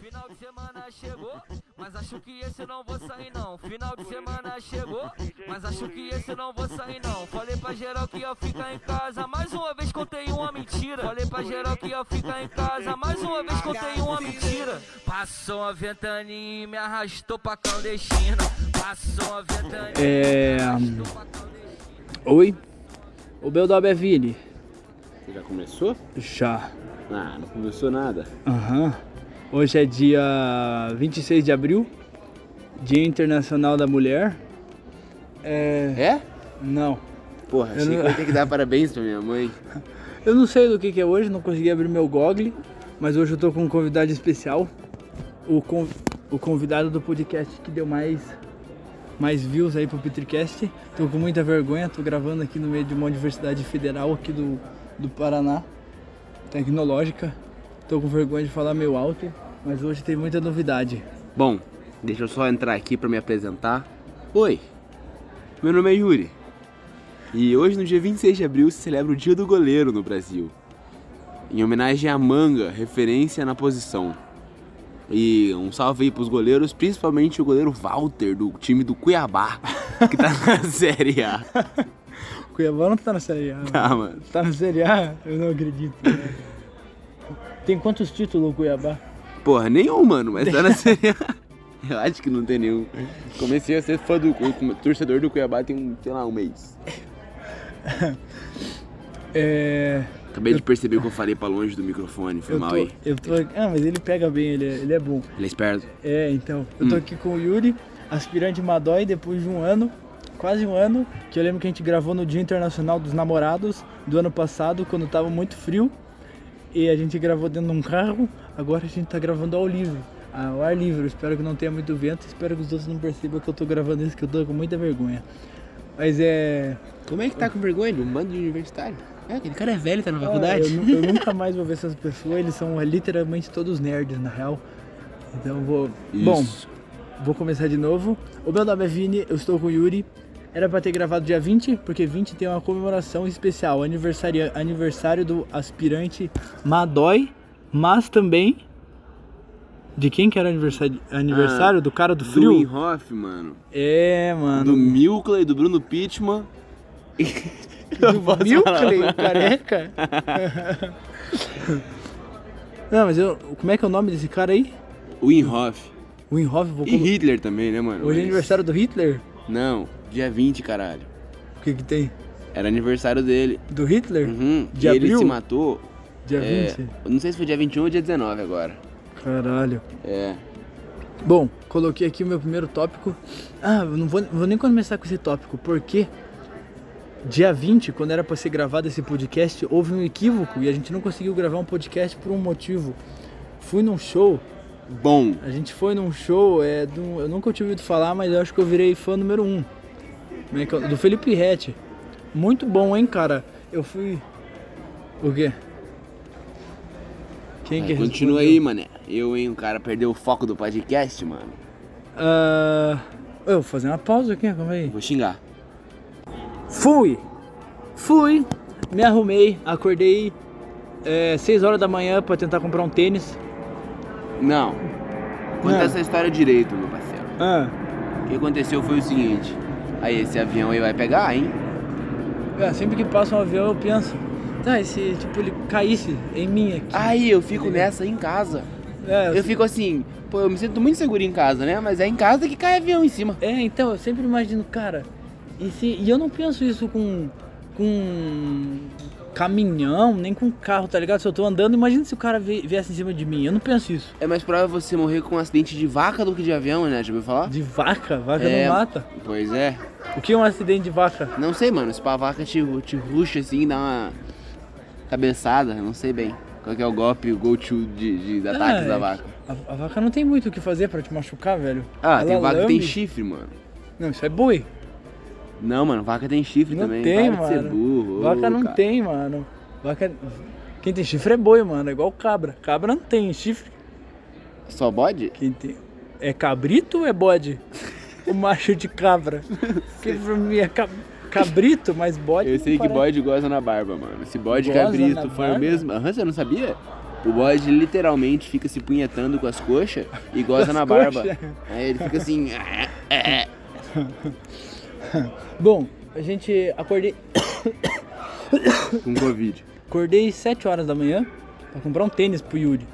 Final de semana chegou, mas acho que esse não vou sair não. Final de semana chegou, mas acho que esse não vou sair não. Falei pra geral que ia ficar em casa, mais uma vez contei uma mentira. Falei pra geral que ia ficar em casa, mais uma vez contei uma mentira. Passou uma ventania e me arrastou pra clandestina. Passou uma ventania É. Oi? O Beldob é Vini? Você já começou? Já. Ah, não começou nada. Aham. Hoje é dia 26 de abril, Dia Internacional da Mulher. É. É? Não. Porra, achei não- que eu ia ter que dar parabéns pra minha mãe. Eu não sei do que, que é hoje, não consegui abrir meu Google, mas hoje eu tô com um convidado especial. O, con- o convidado do podcast que deu mais, mais views aí pro Petricast. Tô com muita vergonha, tô gravando aqui no meio de uma universidade federal aqui do, do Paraná, tecnológica. Tô com vergonha de falar meio alto, mas hoje tem muita novidade. Bom, deixa eu só entrar aqui pra me apresentar. Oi, meu nome é Yuri. E hoje, no dia 26 de abril, se celebra o Dia do Goleiro no Brasil. Em homenagem à manga, referência na posição. E um salve aí pros goleiros, principalmente o goleiro Walter, do time do Cuiabá, que tá na Série A. O Cuiabá não tá na Série A. Tá, mano. Tá na Série A? Eu não acredito. Tem quantos títulos o Cuiabá? Porra, nenhum, mano, mas tá na Série A. Eu acho que não tem nenhum. Comecei a ser fã do torcedor do Cuiabá tem, um, sei lá, um mês. É. Acabei de perceber que eu falei pra longe do microfone, foi Eu mal tô, aí. eu tô. Ah, mas ele pega bem, ele é, ele é bom. Ele é esperto. É, então. Eu tô Hum. aqui com o Yuri, aspirante Madói, depois de um ano, quase um ano, que eu lembro que a gente gravou no Dia Internacional dos Namorados do ano passado, quando tava muito frio. E a gente gravou dentro de um carro, agora a gente tá gravando ao livre. Ao ar livre, eu espero que não tenha muito vento, espero que os outros não percebam que eu tô gravando isso, que eu tô com muita vergonha. Mas é. Como é que tá com vergonha? Um bando de universitário. É, aquele cara é velho, tá na Ah, faculdade. eu, nu- eu nunca mais vou ver essas pessoas, eles são literalmente todos nerds, na real. Então eu vou. Bom, Isso. vou começar de novo. O meu nome é Vini, eu estou com o Yuri. Era pra ter gravado dia 20, porque 20 tem uma comemoração especial, aniversário, aniversário do aspirante Madói, mas também. De quem que era o aniversário? Aniversário? do cara do Do frio? Inhoff, mano. É, Do mano. Milkley, do Bruno Pittman. Do Milkley, careca. Não, mas eu. Como é que é o nome desse cara aí? O Inhoff. O Inhoff, vou E Hitler também, né, mano? Hoje é Mas- aniversário do Hitler? Não, dia 20, caralho. O que que tem? Era aniversário dele. Do Hitler? Uhum. De e abril? ele se matou. Dia é, 20? eu não sei se foi dia 21 ou dia 19 agora. Caralho. É. Bom, coloquei aqui o meu primeiro tópico. Ah, eu não vou, vou nem começar com esse tópico, porque dia 20, quando era pra ser gravado esse podcast, houve um equívoco e a gente não conseguiu gravar um podcast por um motivo. Fui num show, Bom. a gente foi num show, é, do, eu nunca tinha ouvido falar, mas eu acho que eu virei fã número um. É é? Do Felipe Rett. Muito bom, hein, cara? Eu fui. O quê? Quem que continua respondeu? aí, mané. Eu, hein, o cara perdeu o foco do podcast, mano. Ah, eu vou fazer uma pausa aqui, calma aí. Vou xingar. Fui! Fui! Me arrumei, acordei 6 horas da manhã pra tentar comprar um tênis. Não. Conta Ah. essa história direito, meu parceiro. Ah, O que aconteceu foi o seguinte. Aí, esse avião aí vai pegar, hein? é, sempre que passa um avião eu penso, tá, e se tipo ele caísse em mim aqui? Aí, eu fico nessa em casa. É, Eu fico assim, pô, eu me sinto muito seguro em casa, né? Mas é em casa que cai avião em cima. É, então, eu sempre imagino, cara, e, se, e eu não penso isso com, com caminhão, nem com carro, tá ligado? Se eu tô andando, imagina se o cara vi- viesse em cima de mim, eu não penso isso. É mais provável você morrer com um acidente de vaca do que de avião, né? Já ouviu falar? De vaca? Vaca É. não mata. Pois é. O que é um acidente de vaca? Não sei, mano. Se pá, a vaca te, te ruxa assim, dá uma cabeçada, não sei bem. Qual que é o golpe, o go-to de, de, de ataques Ah, da é. vaca? A, a vaca não tem muito o que fazer pra te machucar, velho. Ah, Ela tem vaca que tem chifre, mano. Não, isso é boi. Não, mano, vaca tem chifre Não também. tem, Para mano. burro. Vaca não cara. tem, mano. Vaca. Quem tem chifre é boi, mano. É igual cabra. Cabra não tem chifre. Só bode? Quem tem. É cabrito ou é bode? o macho de cabra. Porque pra mim é cab- cabrito, mas bode. Eu sei que parece. bode goza na barba, mano. Se bode e cabrito for o mesmo. Aham, você não sabia? O bode literalmente fica se punhetando com as coxas e goza na barba. coxas? Aí ele fica assim. Bom, a gente acordei, com Covid. acordei 7 horas da manhã pra comprar um tênis pro Yuri.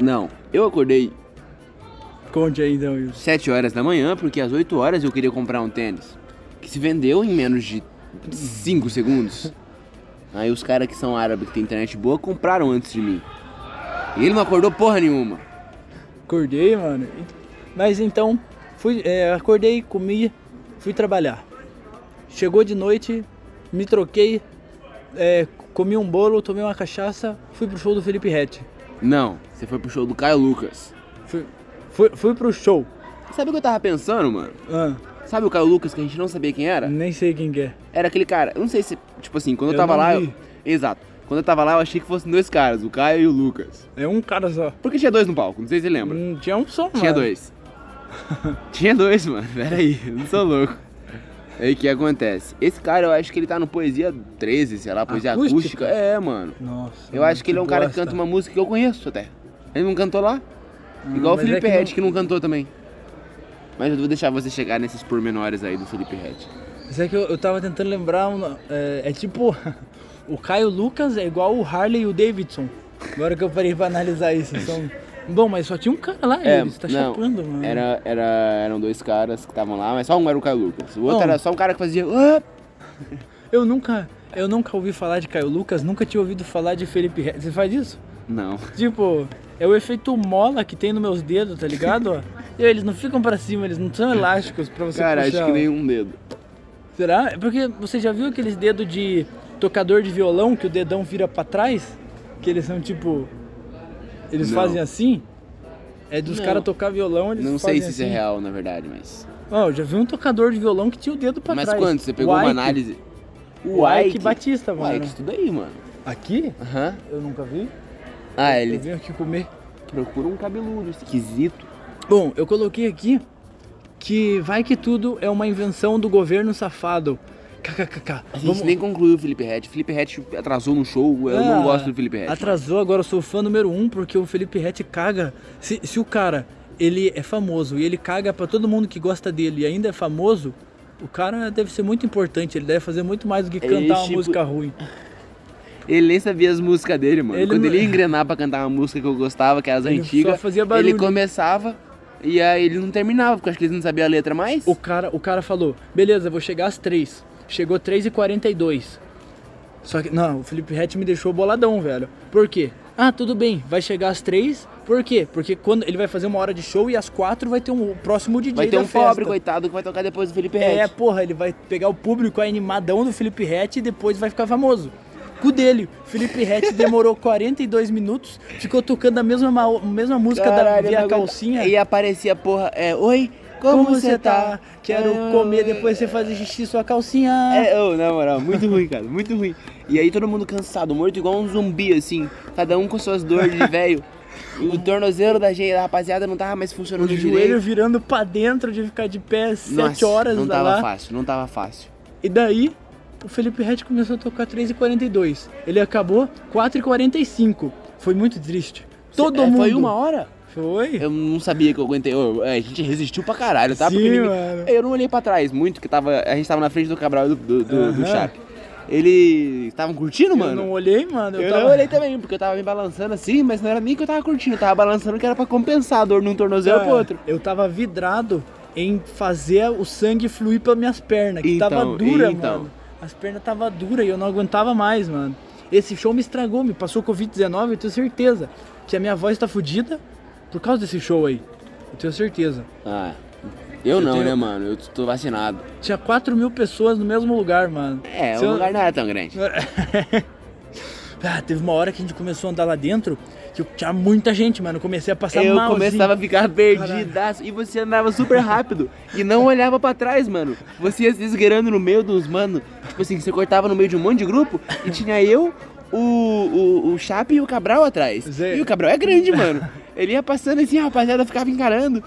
Não, eu acordei Conte aí então, Yuri. 7 horas da manhã porque às 8 horas eu queria comprar um tênis. Que se vendeu em menos de 5 segundos. Aí os caras que são árabes, que tem internet boa, compraram antes de mim. E ele não acordou porra nenhuma. Acordei, mano. Mas então, fui, é, acordei, comi, fui trabalhar. Chegou de noite, me troquei, é, comi um bolo, tomei uma cachaça, fui pro show do Felipe Rett. Não, você foi pro show do Caio Lucas. Fui, fui, fui pro show. Sabe o que eu tava pensando, mano? Ah, Sabe o Caio Lucas que a gente não sabia quem era? nem sei quem que é. Era aquele cara, eu não sei se, tipo assim, quando eu, Eu tava lá. eu- Exato. Quando eu tava lá, eu achei que fossem dois caras, o Caio e o Lucas. É um cara só. Porque tinha dois no palco, não sei se você lembra. Hum, tinha um só, Tinha mano. dois. Tinha dois, mano. Pera aí, não sou louco. Aí o que acontece? Esse cara, eu acho que ele tá no Poesia 13, sei lá, Poesia Acústica? Acústica. É, mano. Nossa. Eu acho que ele é um cara que bosta. canta uma música que eu conheço até. Ele não cantou lá? Igual o mas é Felipe que Red, não- que não cantou também. Mas eu vou deixar você chegar nesses pormenores aí do Felipe Red. Mas é que eu, eu tava tentando lembrar. um- é, é tipo. o Caio Lucas é igual o Harley e o Davidson. Agora que eu parei pra analisar isso. São... Bom, mas só tinha um cara lá, É, ele. Você tá não, chapando, mano. Era, era, eram dois caras que estavam lá, mas só um era o Caio Lucas. O outro Bom. era só um cara que fazia. Eu nunca. Eu nunca ouvi falar de Caio Lucas, nunca tinha ouvido falar de Felipe Red. Você faz isso? Não. Tipo, é o efeito mola que tem nos meus dedos, tá ligado? E eles não ficam pra cima, eles não são elásticos pra você Cara, puxar. acho que ó. nem um dedo. Será? É Porque você já viu aqueles dedos de tocador de violão que o dedão vira pra trás? Que eles são tipo. Eles Não. fazem assim? É dos Não. caras tocar violão, eles Não fazem sei se isso é assim. real, na verdade, mas. Ó, eu já vi um tocador de violão que tinha o dedo pra mas trás. quando? Você pegou O uma Ike. análise. O Ike Batista, O mano. Ike, estuda aí, mano. Aqui? Aham. Eu nunca vi. Ah, Eu ele vim aqui comer. procura um cabeludo esquisito. Bom, eu coloquei aqui que vai que tudo é uma invenção do governo safado. KKKK. A gente nem concluiu o Felipe Red. Felipe Red atrasou no show. Eu Ah, não gosto do Felipe Red. Atrasou, agora eu sou fã número um porque o Felipe Rett caga. Se, se o cara ele é famoso e ele caga pra todo mundo que gosta dele e ainda é famoso, o cara deve ser muito importante. Ele deve fazer muito mais do que cantar uma tipo, música ruim. Ele nem sabia as músicas dele, mano. Ele Quando ele ia engrenar pra cantar uma música que eu gostava, que era as Ele antigas, só fazia barulho. ele começava e aí ele não terminava, porque eu acho que ele não sabia a letra mais. O cara, o cara falou: beleza, vou chegar às três. Chegou 3h42. Só que, não, o Felipe Rett me deixou boladão, velho. Por quê? Ah, tudo bem, vai chegar às três. Por quê? Porque quando ele vai fazer uma hora de show e às quatro vai ter um o próximo DJ Vai ter da um festa. pobre, coitado, que vai tocar depois do Felipe Red. É, porra, ele vai pegar o público animadão do Felipe Rett e depois vai ficar famoso. Cu dele, Felipe Rett demorou 42 minutos, ficou tocando a mesma, ma- mesma música da Caralho, Via não aguento. Calcinha. E aparecia, porra, é, oi, como, você tá? Quero Ah, comer, depois você fazer xixi sua calcinha. É, ô, na moral, muito ruim, cara, muito ruim. E aí todo mundo cansado, morto igual um zumbi, assim, cada um com suas dores de velho. O tornozelo da gente, da rapaziada, não tava mais O funcionando joelho direito. virando pra dentro de ficar de pé 7 Nossa, horas não tava lá. fácil, não tava fácil. E daí, o Felipe Rett começou a tocar 3h42. Ele acabou 4h45. Foi muito triste. Todo É, mundo. Foi uma hora? Foi? Eu não sabia que eu aguentei. Ô, é, a gente resistiu pra caralho, tá? Sim, Porque ninguém- mano. Eu não olhei pra trás muito, que tava, a gente tava na frente do Cabral do, do, do, do. Chape. Eles estavam curtindo, Eu mano? não olhei, mano. Eu, Eu tava... não olhei também, porque eu tava me balançando assim, mas não era nem que eu tava curtindo, eu tava balançando que era pra compensar a dor num tornozelo É, pro outro. Eu tava vidrado em fazer o sangue fluir pelas minhas pernas, que tava Então, dura, então. mano. As pernas tava dura e eu não aguentava mais, mano. Esse show me estragou, me passou Covid-19, eu tenho certeza que a minha voz tá fodida por causa desse show aí. Eu tenho certeza. Ah, eu, não, tenho- né, mano? Eu tô vacinado. Tinha 4 mil pessoas no mesmo lugar, mano. É, Se o eu- lugar não era tão grande. Ah, teve uma hora que a gente começou a andar lá dentro que eu- tinha muita gente, mano. Eu comecei a passar Eu mal. começava a assim. ficar perdidaço e você andava super rápido e não olhava pra trás, mano. Você ia se esgueirando no meio dos mano. Tipo assim, você cortava no meio de um monte de grupo e tinha eu, o, o, o Chape e o Cabral atrás. Zé. E o Cabral é grande, mano. Ele ia passando assim, a rapaziada ficava encarando.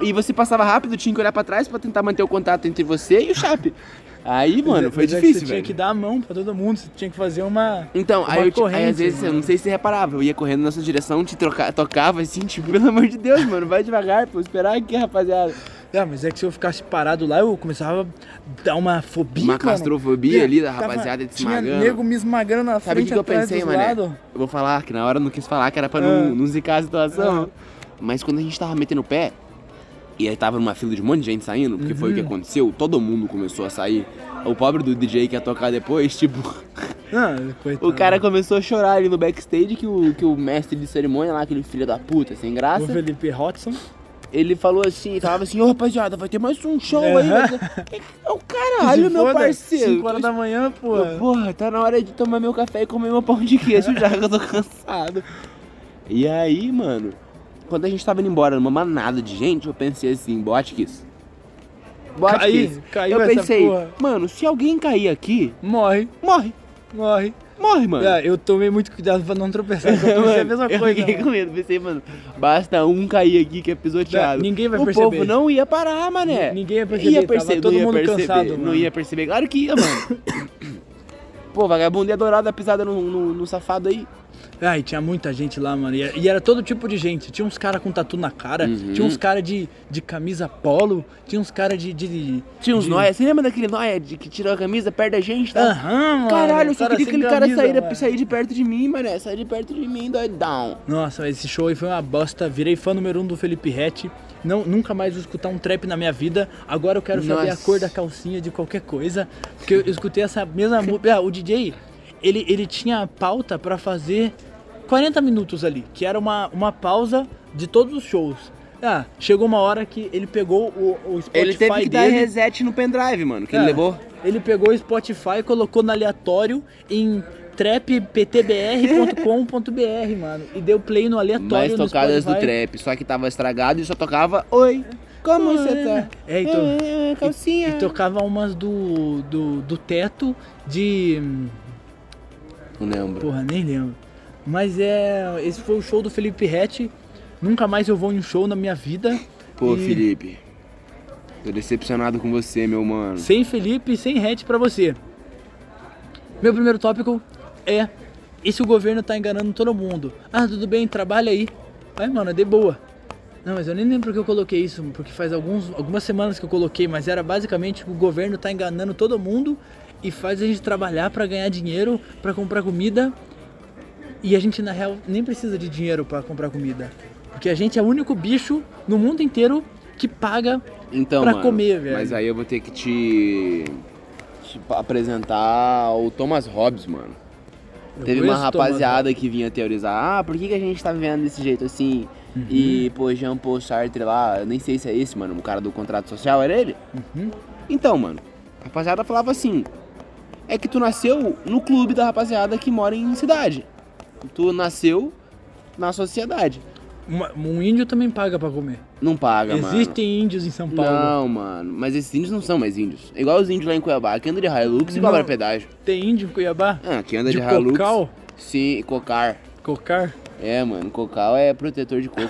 E você passava rápido, tinha que olhar pra trás pra tentar manter o contato entre você e o Chape. Aí, mano, foi Mas é difícil, Você velho. tinha que dar a mão pra todo mundo, você tinha que fazer uma. Então, uma aí, eu, ti- aí corrente, às vezes, eu mano. não sei se você reparava, eu ia correndo na sua direção, te troca, tocava assim, tipo, pelo amor de Deus, mano, vai devagar, pô, esperar aqui, rapaziada. É, mas é que se eu ficasse parado lá, eu começava a dar uma fobia. Uma mano. claustrofobia ali da Tava- rapaziada te Tinha esmagando. nego me esmagando na Sabe o frente que, que eu pensei, lados. Eu vou falar, que na hora eu não quis falar, que era pra Ah. não, não zicar a situação. Mas quando a gente tava metendo o pé, e aí tava numa fila de um monte de gente saindo, porque foi o que Uhum. aconteceu, todo mundo começou a sair. O pobre do DJ que ia tocar depois, tipo, Ah, o cara começou a chorar ali no backstage que o, que o mestre de cerimônia lá, aquele filho da puta, sem O graça, Felipe Hotson. Ele falou assim, falava assim, ô rapaziada, vai ter mais um show aí. Aham. vai ter- É o caralho, meu parceiro. 5 horas da manhã, pô. Eu, Porra, tá na hora de tomar meu café e comer meu pão de queijo já que eu tô cansado. E aí, mano, quando a gente tava indo embora numa manada de gente, eu pensei assim, Botkiss. Botkiss. Caí, caiu eu essa pensei, porra. mano, se alguém cair aqui, Morre, morre. morre. Morre, mano. É, eu tomei muito cuidado pra não tropeçar. Eu pensei a mesma eu coisa. fiquei mano. com medo, pensei, mano, basta um cair aqui que é pisoteado. Ninguém vai o perceber. povo não ia parar, mané. Ninguém ia perceber, Ia perceber, todo mundo perceber, cansado, Não mano. ia perceber, claro que ia, mano. Pô, vagabundo ia adorar dar pisada no, no, no safado aí. Ai, tinha muita gente lá, mano. E era, e era todo tipo de gente. Tinha uns caras com tatu na cara, Uhum. tinha uns caras de, de camisa polo, tinha uns caras de, de. Tinha uns de... nóia. Você lembra daquele nóia de que tirou a camisa perto da gente, tá? Aham, mano. Caralho, eu só queria que aquele cara sair, mano. sair de perto de mim, mané. Sair de perto de mim, doidão. Nossa, esse show aí foi uma bosta. Virei fã número um do Felipe Rett. Não, nunca mais vou escutar um trap na minha vida. Agora eu quero saber a Nossa. cor da calcinha de qualquer coisa. Porque eu escutei essa mesma música. Ah, o DJ, ele, ele tinha pauta pra fazer 40 minutos ali, que era uma, uma pausa de todos os shows. Ah, chegou uma hora que ele pegou o, o Spotify Ele teve que dar dele. reset no pendrive, mano, que É, ele levou. Ele pegou o Spotify e colocou no aleatório em trapptbr.com.br, mano. E deu play no aleatório Mais tocadas do trap, só que tava estragado e só tocava Oi, como Oi. você tá? É, então- É, calcinha. E tocava umas do, do, do teto de. Não lembro. Porra, nem lembro. Mas é. Esse foi o show do Felipe Rett. Nunca mais eu vou em um show na minha vida. Pô, E Felipe. Tô decepcionado com você, meu mano. Sem Felipe sem Rett pra você. Meu primeiro tópico é. E se o governo tá enganando todo mundo? Ah, tudo bem, trabalha aí. Vai, mano, é de boa. Não, mas eu nem lembro que eu coloquei isso, porque faz alguns, algumas semanas que eu coloquei, mas era basicamente que o governo tá enganando todo mundo e faz a gente trabalhar pra ganhar dinheiro, pra comprar comida. E a gente, na real, nem precisa de dinheiro pra comprar comida. Porque a gente é o único bicho no mundo inteiro que paga Então, pra mano, comer, velho. Mas aí eu vou ter que te, te apresentar o Thomas Hobbes, mano. Eu Teve uma o Thomas rapaziada que vinha teorizar, ah, por que, que a gente tá vivendo desse jeito assim? Uhum. E, pô, Jean Paul Sartre lá, eu nem sei se é esse, mano, o cara do contrato social, era ele? Uhum. Então, mano, a rapaziada falava assim, é que tu nasceu no clube da rapaziada que mora em cidade. Tu nasceu na sociedade. Uma- Um índio também paga pra comer. Não paga, mano. Existem índios em São Paulo. Não, mano, mas esses índios não são mais índios. É igual os índios lá em Cuiabá, que anda de Hilux e cobra pedágio. Tem índio em Cuiabá? Ah, que anda de, De Hilux. cocal? Sim, cocar. Cocar? É, mano, cocal é protetor de coco.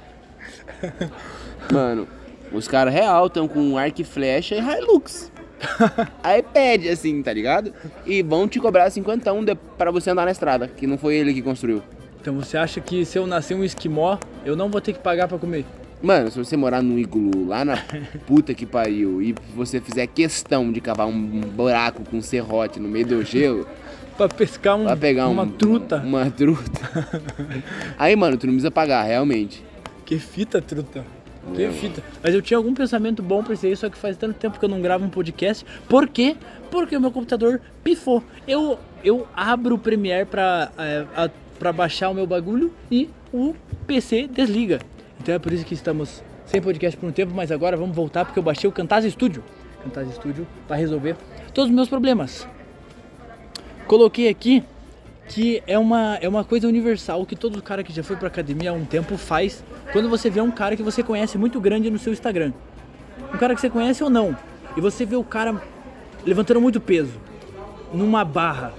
mano, os caras real estão com arco e flecha e Hilux. Aí pede assim, tá ligado? E vão te cobrar 50 de, pra você andar na estrada, que não foi ele que construiu. Então você acha que se eu nascer um esquimó, eu não vou ter que pagar pra comer? Mano, se você morar num iglu lá na puta que pariu e você fizer questão de cavar um buraco com serrote no meio do gelo, Pra pescar um, vai pegar uma um- truta? Uma truta. Aí, mano, tu não precisa pagar, realmente. Que fita, truta. Que É, fita. Mas eu tinha algum pensamento bom pra isso aí, só que faz tanto tempo que eu não gravo um podcast. Por quê? Porque o meu computador pifou. Eu, eu abro o Premiere pra, é, a- pra baixar o meu bagulho e o PC desliga. Então é por isso que estamos sem podcast por um tempo, mas agora vamos voltar porque eu baixei o Camtasia Studio. Camtasia Studio vai resolver todos os meus problemas. Coloquei aqui que é uma, é uma coisa universal que todo cara que já foi pra academia há um tempo faz quando você vê um cara que você conhece muito grande no seu Instagram. Um cara que você conhece ou não. E você vê o cara levantando muito peso numa barra.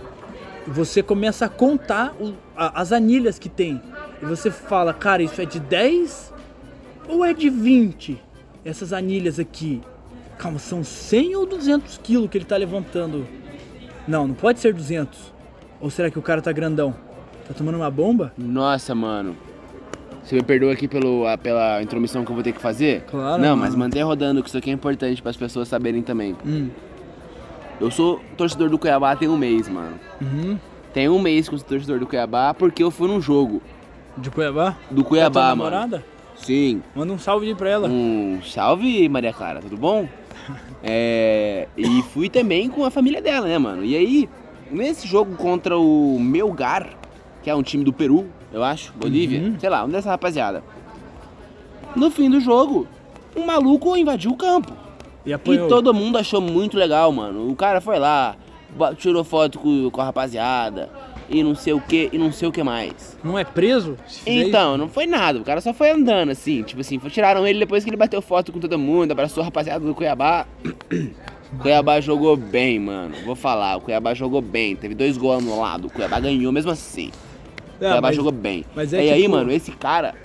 Você começa a contar o- a- as anilhas que tem. E você fala, cara, isso é de 10 ou é de 20? Essas anilhas aqui. Calma, são 100 ou 200 quilos que ele tá levantando? Não, não pode ser 200. Ou será que o cara tá grandão? Tá tomando uma bomba? Nossa, mano. Você me perdoa aqui pelo, a- pela intromissão que eu vou ter que fazer? Claro, Não, mano. mas mantém rodando, que isso aqui é importante para as pessoas saberem também. Hum. Eu sou torcedor do Cuiabá tem um mês, mano. Uhum. Tem um mês que eu sou torcedor do Cuiabá porque eu fui num jogo De Cuiabá? do Cuiabá, tua mano. namorada? Sim. Manda um salve pra ela. Um salve, Maria Clara, tudo bom? É, e fui também com a família dela, né, mano? E aí, nesse jogo contra o Melgar, que é um time do Peru, eu acho, Bolívia, Uhum. sei lá, um dessa rapaziada. No fim do jogo, um maluco invadiu o campo. E apanhou. E todo mundo achou muito legal, mano. O cara foi lá, tirou foto com, com a rapaziada, e não sei o que, e não sei o que mais. Não é preso? Então, não foi nada, o cara só foi andando assim, tipo assim, tiraram ele depois que ele bateu foto com todo mundo, abraçou a rapaziada do Cuiabá. Cuiabá jogou bem, mano. Vou falar, o Cuiabá jogou bem. Teve dois gols no lado, o Cuiabá ganhou mesmo assim. O Ah, Cuiabá mas- jogou bem. mas é e aí, tipo- mano, esse cara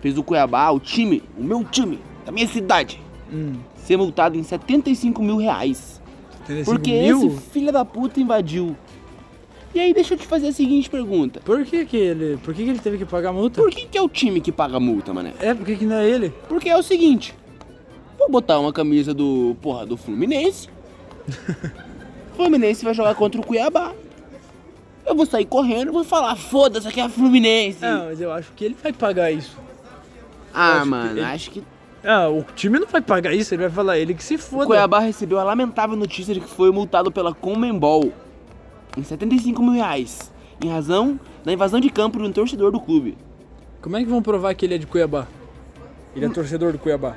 fez o Cuiabá, o time, o meu time, da minha cidade, Hum, ser multado em 75 mil reais. 35 Porque mil? esse filho da puta invadiu. E aí, deixa eu te fazer a seguinte pergunta. Por que que ele... Por que que ele teve que pagar multa? Por que, que é o time que paga multa, mané? É, por que que não é ele? Porque é o seguinte, vou botar uma camisa do, porra, do Fluminense. Fluminense vai jogar contra o Cuiabá. Eu vou sair correndo e vou falar, foda-se, aqui é a Fluminense. Ah, mas eu acho que ele vai pagar isso. ah, acho mano, que ele- acho que Ah, o time não vai pagar isso, ele vai falar ele que se o foda. Cuiabá recebeu a lamentável notícia de que foi multado pela Comembol em 75 mil reais, em razão da invasão de campo de um torcedor do clube. Como é que vão provar que ele é de Cuiabá? Ele é torcedor do Cuiabá.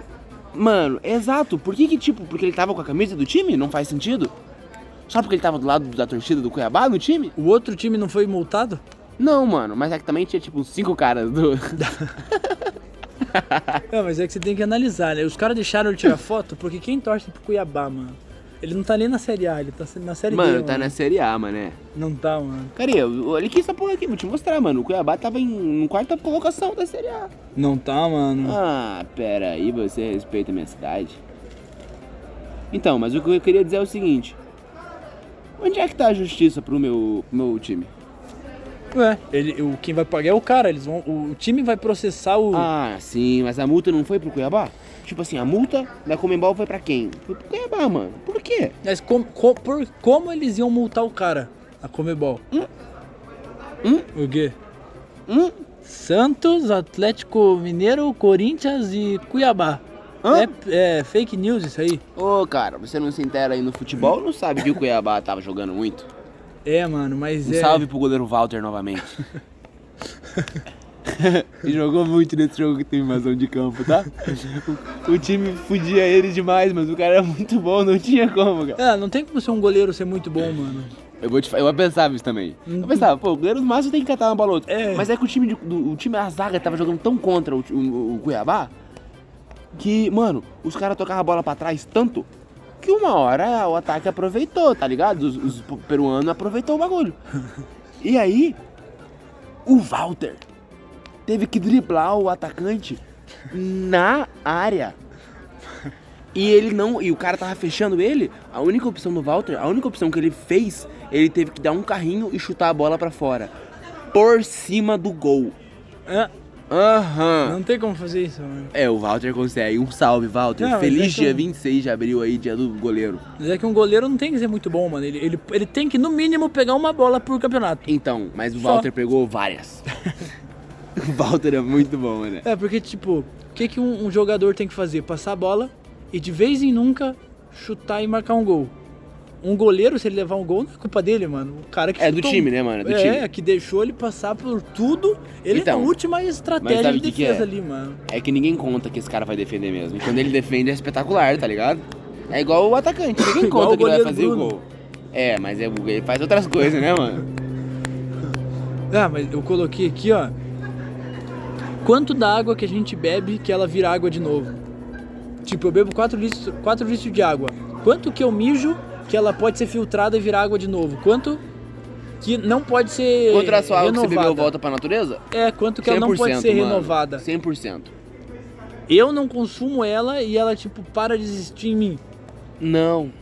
Mano, exato. Por que que, tipo, porque ele tava com a camisa do time? Não faz sentido? Só porque ele tava do lado da torcida do Cuiabá no time? O outro time não foi multado? Não, mano, mas é que também tinha, tipo, cinco caras do... É, mas é que você tem que analisar, né? Os caras deixaram ele tirar foto porque quem torce pro Cuiabá, mano? Ele não tá nem na Série A, ele tá na Série D, Mano, tá na Série A, mané. Não tá, mano. Cara, olha aqui essa porra aqui, vou te mostrar, mano. O Cuiabá tava em, em quarta colocação da Série A. Não tá, mano. Ah, pera aí, você respeita a minha cidade. Então, mas o que eu queria dizer é o seguinte. Onde é que tá a justiça pro meu, meu time? Ué, ele, o, quem vai pagar é o cara, eles vão, o, o time vai processar o... Ah, sim, mas a multa não foi pro Cuiabá? Tipo assim, a multa da Comembol foi pra quem? Foi pro Cuiabá, mano. Por quê? Mas com, com- por, como eles iam multar o cara? A Comebol. Hum? O quê? Hum? Santos, Atlético Mineiro, Corinthians e Cuiabá. Hã? É, é fake news isso aí. Ô, cara, você não se inteira aí no futebol, não sabe que o Cuiabá tava jogando muito? É, mano, mas Um é... salve pro goleiro Walter novamente. Ele jogou muito nesse jogo que tem invasão de campo, tá? O, o time fudia ele demais, mas o cara era muito bom, não tinha como, cara. É, não tem como ser um goleiro ser muito bom, mano. Eu, vou te, eu pensava isso também. Eu pensava, pô, o goleiro do máximo tem que catar uma bola ou outra. É. Mas é que o time, de, do, o time, a zaga tava jogando tão contra o, o- o Cuiabá que, mano, os caras tocavam a bola pra trás tanto que uma hora o ataque aproveitou, tá ligado? Os, os peruanos aproveitou o bagulho. E aí, o Walter teve que driblar o atacante na área. E ele não. E o cara tava fechando ele. A única opção do Walter, a única opção que ele fez, ele teve que dar um carrinho e chutar a bola pra fora. Por cima do gol. É, Aham. não tem como fazer isso, mano. É, o Walter consegue. Um salve, Walter. Não, mas Feliz é que dia eu- 26 de abril aí, dia do goleiro. Mas é que um goleiro não tem que ser muito bom, mano. Ele, ele, ele tem que, no mínimo, pegar uma bola por campeonato. Então, mas o Só. Walter pegou várias. o Walter é muito bom, né? É, porque, tipo, o que, que um, um jogador tem que fazer? Passar a bola e de vez em nunca chutar e marcar um gol. Um goleiro, se ele levar um gol, não é culpa dele, mano. O cara que É do chutou- time, né, mano? É do é, time. que deixou ele passar por tudo. Ele Então, é a última mas estratégia sabe de o que que defesa é? ali, mano. É que ninguém conta que esse cara vai defender mesmo. E quando ele defende é espetacular, tá ligado? É igual o atacante, ninguém Igual conta o que ele vai goleiro fazer o Bruno. gol. É, mas é, ele faz outras coisas, né, mano? Ah, mas eu coloquei aqui, ó. Quanto da água que a gente bebe que ela vira água de novo? Tipo, eu bebo 4 litros, 4 litros de água. Quanto que eu mijo que ela pode ser filtrada e virar água de novo? Quanto que não pode ser Quanto da sua água que você renovada. bebeu volta pra natureza? É, quanto que ela não pode ser mano. renovada. 100%. Eu não consumo ela e ela, tipo, para de existir em mim. Não.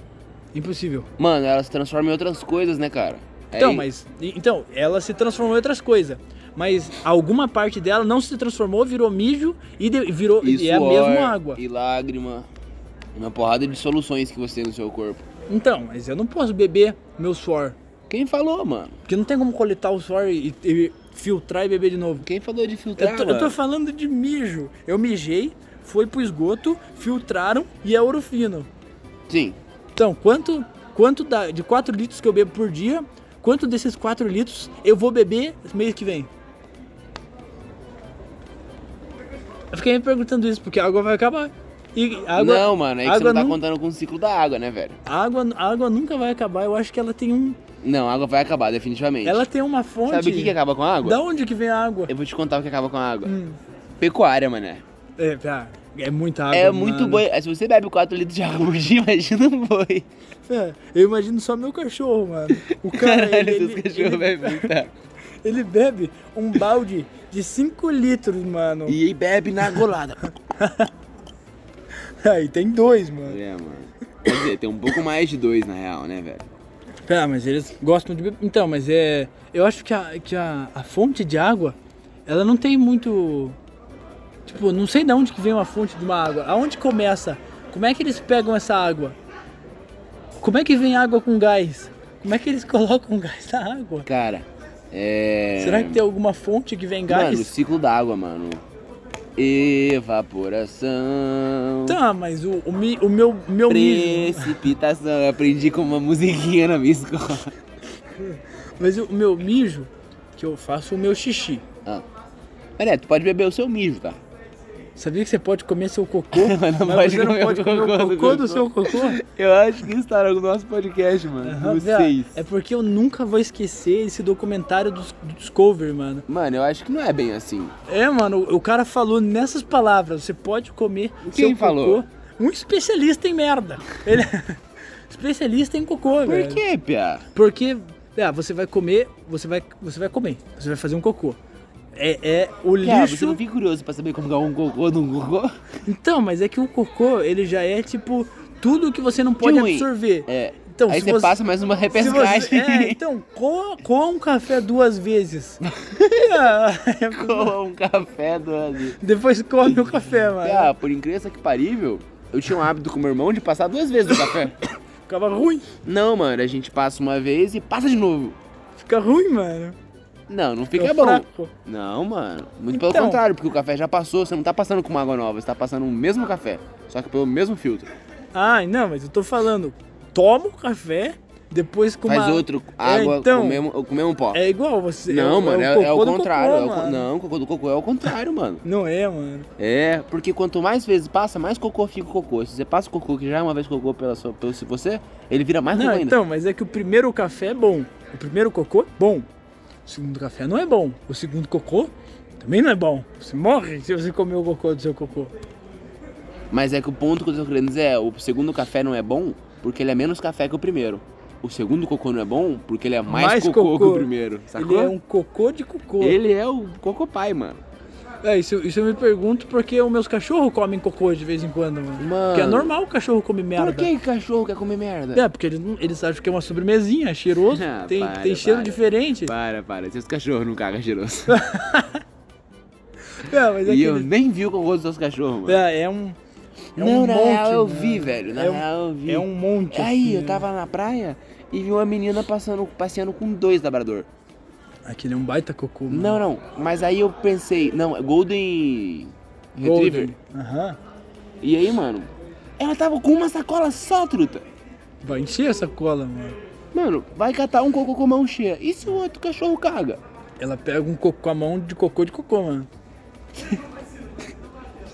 Impossível. Mano, ela se transforma em outras coisas, né, cara? Então, Aí- mas. e- Então, ela se transformou em outras coisas. Mas alguma parte dela não se transformou, virou mijo e de- virou. E, E, é a mesma água. E lágrima. Uma porrada de soluções que você tem no seu corpo. Então, mas eu não posso beber meu suor. Quem falou, mano? Porque não tem como coletar o suor e, e filtrar e beber de novo. Quem falou de filtrar, Eu tô, eu tô falando de mijo. Eu mijei, foi pro esgoto, filtraram e é ouro fino. Sim. Então, quanto, quanto da, de 4 litros que eu bebo por dia, quanto desses 4 litros eu vou beber mês que vem? Eu fiquei me perguntando isso, porque a água vai acabar. E água, não, mano, é que você não tá nu- contando com o ciclo da água, né, velho? a água, a água nunca vai acabar. Eu acho que ela tem um. Não, a água vai acabar, definitivamente. Ela tem uma fonte. Sabe o que, que acaba com a água? Da onde que vem a água? Eu vou te contar o que acaba com a água. Hum. Pecuária, mané. É, ah, é muita água. é muito mano. boi. Se você bebe 4 litros de água por dia, imagina um boi. É, eu imagino só meu cachorro, mano. O cara, Caralho, ele, ele, cachorros ele, bebem muita. ele bebe um balde de 5 litros, mano. E bebe na golada. Aí tem dois, mano. é, mano. Quer dizer, tem um pouco mais de dois, na real, né, velho? Ah, mas eles gostam de beber. Então, mas é. Eu acho que a, que a, a fonte de água, ela não tem muito. Tipo, não sei de onde que vem uma fonte de uma água. Aonde começa? Como é que eles pegam essa água? Como é que vem água com gás? Como é que eles colocam gás na água? Cara, é. Será que tem alguma fonte que vem gás? Mano, o ciclo da água, mano. Evaporação. Tá, mas o, o, mi- o meu, meu mijo. Precipitação. Eu aprendi com uma musiquinha na minha escola. Mas o meu mijo, que eu faço o meu xixi. Ah. Mané, tu pode beber o seu mijo, tá? Sabia que você pode comer seu cocô? Mas não mas pode você não pode comer o cocô do cocô do seu cocô? Eu acho que tá no nosso podcast, mano. Aham, Vocês. É porque eu nunca vou esquecer esse documentário do, do Discovery, mano. Mano, eu acho que não é bem assim. É, mano, o, o cara falou nessas palavras, você pode comer Quem seu falou? cocô. Um especialista em merda. Ele é especialista em cocô, Por velho. quê, Pia? Porque, ah, você vai comer, você vai, você vai comer, você vai fazer um cocô. É, é o você lixo. não fica curioso pra saber como é um cocô de um cocô? Então, mas é que o cocô, ele já é tipo tudo que você não pode ruim. absorver. É. Então, Aí se você, você- passa mais uma repescagem. você- é, então, coa, coa um café duas vezes. É, Com um café do ali. Depois come o café, mano. Ah, por incrível que parível, eu tinha um hábito com meu irmão de passar duas vezes o café. Ficava ruim. Não, mano, a gente passa uma vez e passa de novo. Fica ruim, mano. Não, não fica É bom. fraco. Não, mano. Muito pelo Então. contrário, porque o café já passou, você não tá passando com uma água nova, você tá passando o mesmo café, só que pelo mesmo filtro. Ai, não, mas eu tô falando, toma o café, depois com Faz uma... outro água É, então, com, o mesmo, com o mesmo pó. É igual você. não, é, mano, é, o é o contrário. cocô, é o não, cocô do cocô é o contrário, mano. Não é, mano. É, porque quanto mais vezes passa, mais cocô fica o cocô. Se você passa o cocô, que já é uma vez cocô pela sua, pelo se você, ele vira mais Não, cocô ainda. então, mas é que o primeiro café é bom. O primeiro cocô é bom. O segundo café não é bom. O segundo cocô também não é bom. Você morre se você comer o cocô do seu cocô. Mas é que o ponto que eu tô querendo dizer é, o segundo café não é bom porque ele é menos café que o primeiro. O segundo cocô não é bom porque ele é mais, cocô, que o primeiro, sacou? Ele é um cocô de cocô. Ele é o cocô pai, mano. É, isso, isso eu me pergunto porque os meus cachorros comem cocô de vez em quando, mano. Mano. Porque é normal o cachorro comer merda. Por que cachorro quer comer merda? É, porque eles, eles acham que é uma sobremesinha, é cheiroso, Ah, tem, para, tem cheiro para. diferente. Para, para, seus cachorros não cagam cheiroso. É, mas é e eu nem vi o cocô dos seus cachorros, mano. é, é um. É não, um na monte, real eu mano. vi, velho. Na é um, real eu vi. É um monte. Aí, assim, eu né? tava na praia e vi uma menina passando, passeando com dois labrador. Aquele é um baita cocô. mano. Não, não. Mas aí eu pensei, não, é Golden Retriever. Aham. E aí, mano, ela tava com uma sacola só, truta. Vai encher essa cola, mano. Mano, vai catar um cocô com a mão cheia. E se o outro cachorro caga? Ela pega um cocô com a mão de cocô de cocô, mano.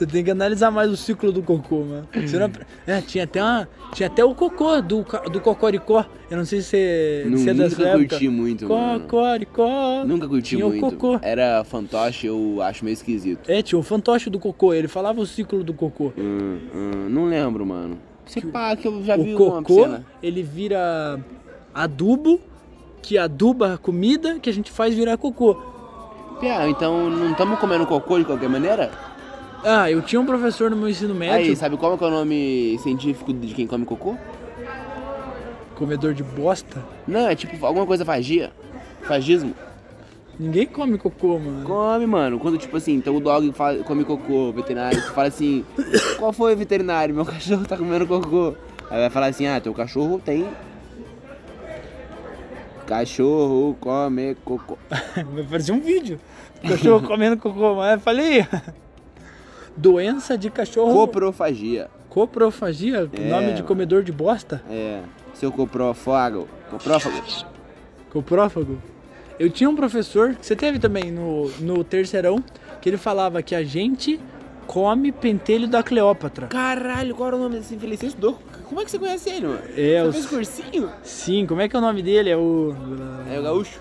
Você tem que analisar mais o ciclo do cocô, mano. Você não... É, tinha até uma. Tinha até o cocô do, do Cocoricó. Eu não sei se você, Não, se é da nunca época. curti muito, mano. Cocoricó. Nunca curti tinha muito. o cocô. Era fantoche, eu acho meio esquisito. É, tinha o fantoche do cocô. Ele falava o ciclo do cocô. Hum, hum, não lembro, mano. Se pá, que eu já vi o uma cocô, ele vira adubo que aduba a comida que a gente faz virar cocô. Pia, então não estamos comendo cocô de qualquer maneira? Ah, eu tinha um professor no meu ensino médio, Aí, sabe qual é o nome científico de quem come cocô? comedor de bosta. Não, é tipo alguma coisa fagia. Fagismo. Ninguém come cocô, mano. Come, mano. Quando, tipo assim, então o dog fala- come cocô, o veterinário, tu fala assim, qual foi, veterinário? Meu cachorro tá comendo cocô. Aí vai falar assim, ah, teu cachorro tem. Cachorro come cocô. Vai parecer um vídeo. Cachorro comendo cocô, mas eu falei. Doença de cachorro. Coprofagia. Coprofagia, É. nome de comedor de bosta. É. Seu coprófago. Coprófago. Coprófago. Eu tinha um professor, que você teve também no, no terceirão, que ele falava que a gente come pentelho da Cleópatra. Caralho, qual era o nome desse infeliz? Estudou? Como é que você conhece ele, mano? É, Você os- fez cursinho? Sim, como é que é o nome dele? É o. É o gaúcho.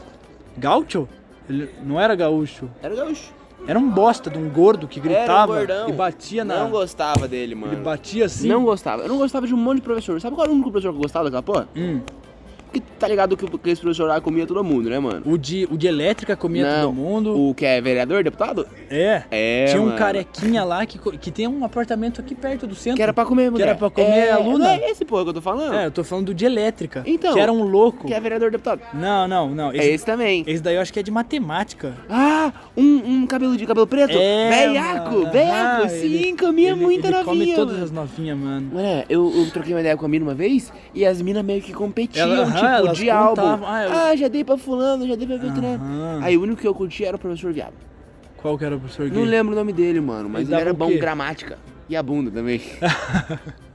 Gaúcho? Ele não era gaúcho. Era gaúcho. Era um bosta de um gordo que um gritava gordão. e batia na. Não gostava dele, mano. Ele batia assim. Não gostava. Eu não gostava de um monte de professor. Sabe qual era o único professor que eu gostava daquela porra? Hum, Porque tá ligado que, que esse professor lá comia todo mundo, né, mano? o, de, o de elétrica comia Não, todo mundo. O que é vereador, deputado? É. É, Tinha um mano. carequinha lá que, que tem um apartamento aqui perto do centro. Que era pra comer, mulher. era pra comer é, aluna. Não é esse porra que eu tô falando? É, eu tô falando do de elétrica. Então, Que era um louco. Que é vereador, deputado. Não, não, não. É Esse, esse também. esse daí eu acho que é de matemática. Ah, um, um cabelo de cabelo preto? É, Velhaco, mano. velhaco. Ah, Sim, comia ele, muita ele novinha. come todas mano. as novinhas, mano. Mano, eu, eu troquei uma ideia com a mina uma vez e as minas meio que competiam, Ela- tipo, elas de álbum. ah, Ah, já dei pra fulano, já dei pra veterinário. Aham. Aí o único que eu curti era o professor viado. Qual que era o professor Não gay? lembro o nome dele, mano, mas Ele ele, era bom gramática. E a bunda também.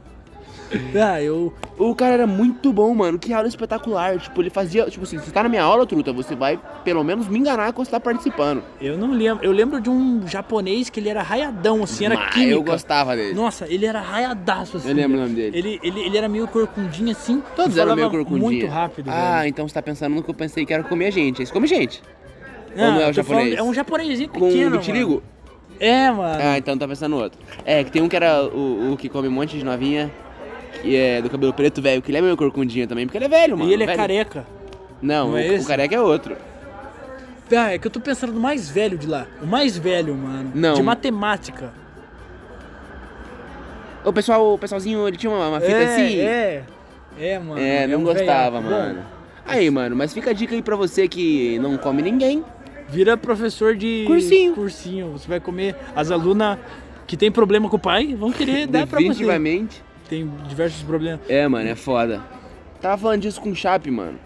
Ah, eu... o cara era muito bom, mano. Que aula espetacular. Tipo, ele fazia. Tipo assim, se você tá na minha aula, truta, você vai pelo menos me enganar quando você tá participando. Eu não lembro. Eu lembro de um japonês que ele era raiadão, assim, era Mas química. eu gostava dele. Nossa, ele era raiadaço, assim. Eu lembro o nome dele. Ele, ele, ele era meio corcundinho, assim. Todos eram meio corcundinha. muito rápido, Ah, velho. então você tá pensando no que eu pensei que era comer gente. Esse come gente. Não, ou não é o tô falando- japonês? É um japonesinho Com pequeno, vitiligo? mano. É, mano. Ah, então tá pensando no outro. É, que tem um que era o, o que come um monte de novinha, que é do cabelo preto, velho, que ele é meio corcundinho também, porque ele é velho, mano. e ele é velho. careca. Não, Não é o, esse? careca é outro. Ah, é que eu tô pensando no mais velho de lá. O mais velho, mano. Não. De matemática. O pessoal, o pessoalzinho, ele tinha uma, uma fita é, assim. É, é, mano. É, não um gostava, velhaco. mano. Bom, Aí, mano, mas fica a dica aí pra você que não come ninguém. vira professor de Cursinho. cursinho. Você vai comer. As alunas que tem problema com o pai vão querer dar pra você. Definitivamente. Tem diversos problemas. É, mano, é foda. Tava falando disso com o Chape, mano.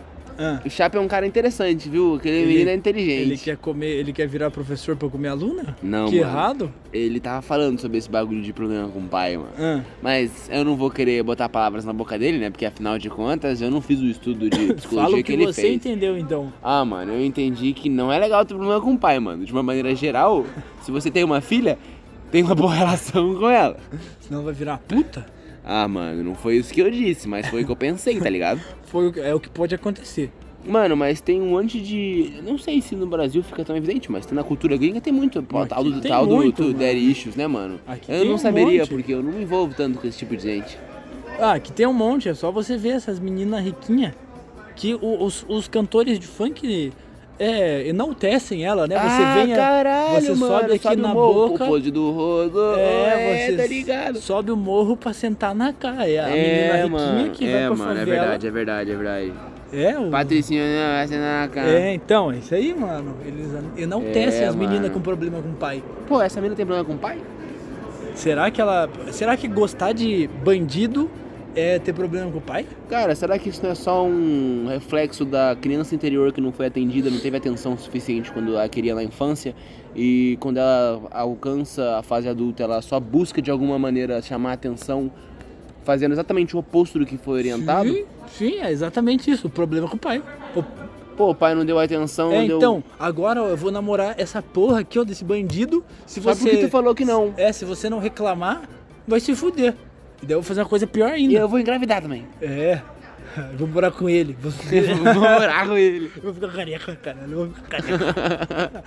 Ah, O Chape é um cara interessante, viu? Aquele Ele- menino é inteligente. ele quer comer, ele quer virar professor pra comer aluna? Não, Que mano. errado. Ele tava falando sobre esse bagulho de problema com o pai, mano. Ah, Mas eu não vou querer botar palavras na boca dele, né? Porque afinal de contas eu não fiz o estudo de psicologia o que, que, ele você fez. entendeu então. Ah, mano, eu entendi que não é legal ter problema com o pai, mano. De uma maneira geral, se você tem uma filha, tem uma boa relação com ela. Senão vai virar puta. Ah, mano, não foi isso que eu disse, mas foi o que eu pensei, tá ligado? Foi, o que- é o que pode acontecer. Mano, mas tem um monte de. Não sei se no Brasil fica tão evidente, mas na cultura gringa tem muito. Pô, Aqui tal do, tem tal muito, do daddy issues, né, mano? Aqui eu não um saberia, monte. porque eu não me envolvo tanto com esse tipo de gente. Ah, que tem um monte, é só você ver essas meninas riquinhas que os, os cantores de funk é, enaltecem ela, né? Você ah, vem, caralho, você mano, sobe aqui sobe na morro, boca. O do rodo. É, você tá ligado? sobe o morro pra sentar na cara. É a é, menina riquinha mano, que é, vai pra mano, é favela. verdade, é verdade, é verdade. É, o... Patricinha, né, vai ser na cara. É, então, é isso aí, mano. Eles enaltecem É, as meninas mano. com problema com o pai. Pô, essa mina tem problema com o pai? Será que ela. Será que gostar de bandido é ter problema com o pai? Cara, será que isso não é só um reflexo da criança interior que não foi atendida, não teve atenção suficiente quando a queria na infância? E quando ela alcança a fase adulta, ela só busca de alguma maneira chamar a atenção, fazendo exatamente o oposto do que foi orientado? Sim, sim, é exatamente isso. O problema com o pai. O Pô, o pai não deu atenção, É, não deu... então, agora eu vou namorar essa porra aqui, ó, desse bandido. Se Só você. porque tu falou que não. É, se você não reclamar, vai se fuder. E daí eu vou fazer uma coisa pior E ainda. eu vou engravidar também. É. Eu vou morar com ele. Vou, Vou morar com ele. eu vou ficar careca, caralho. Eu vou ficar careca.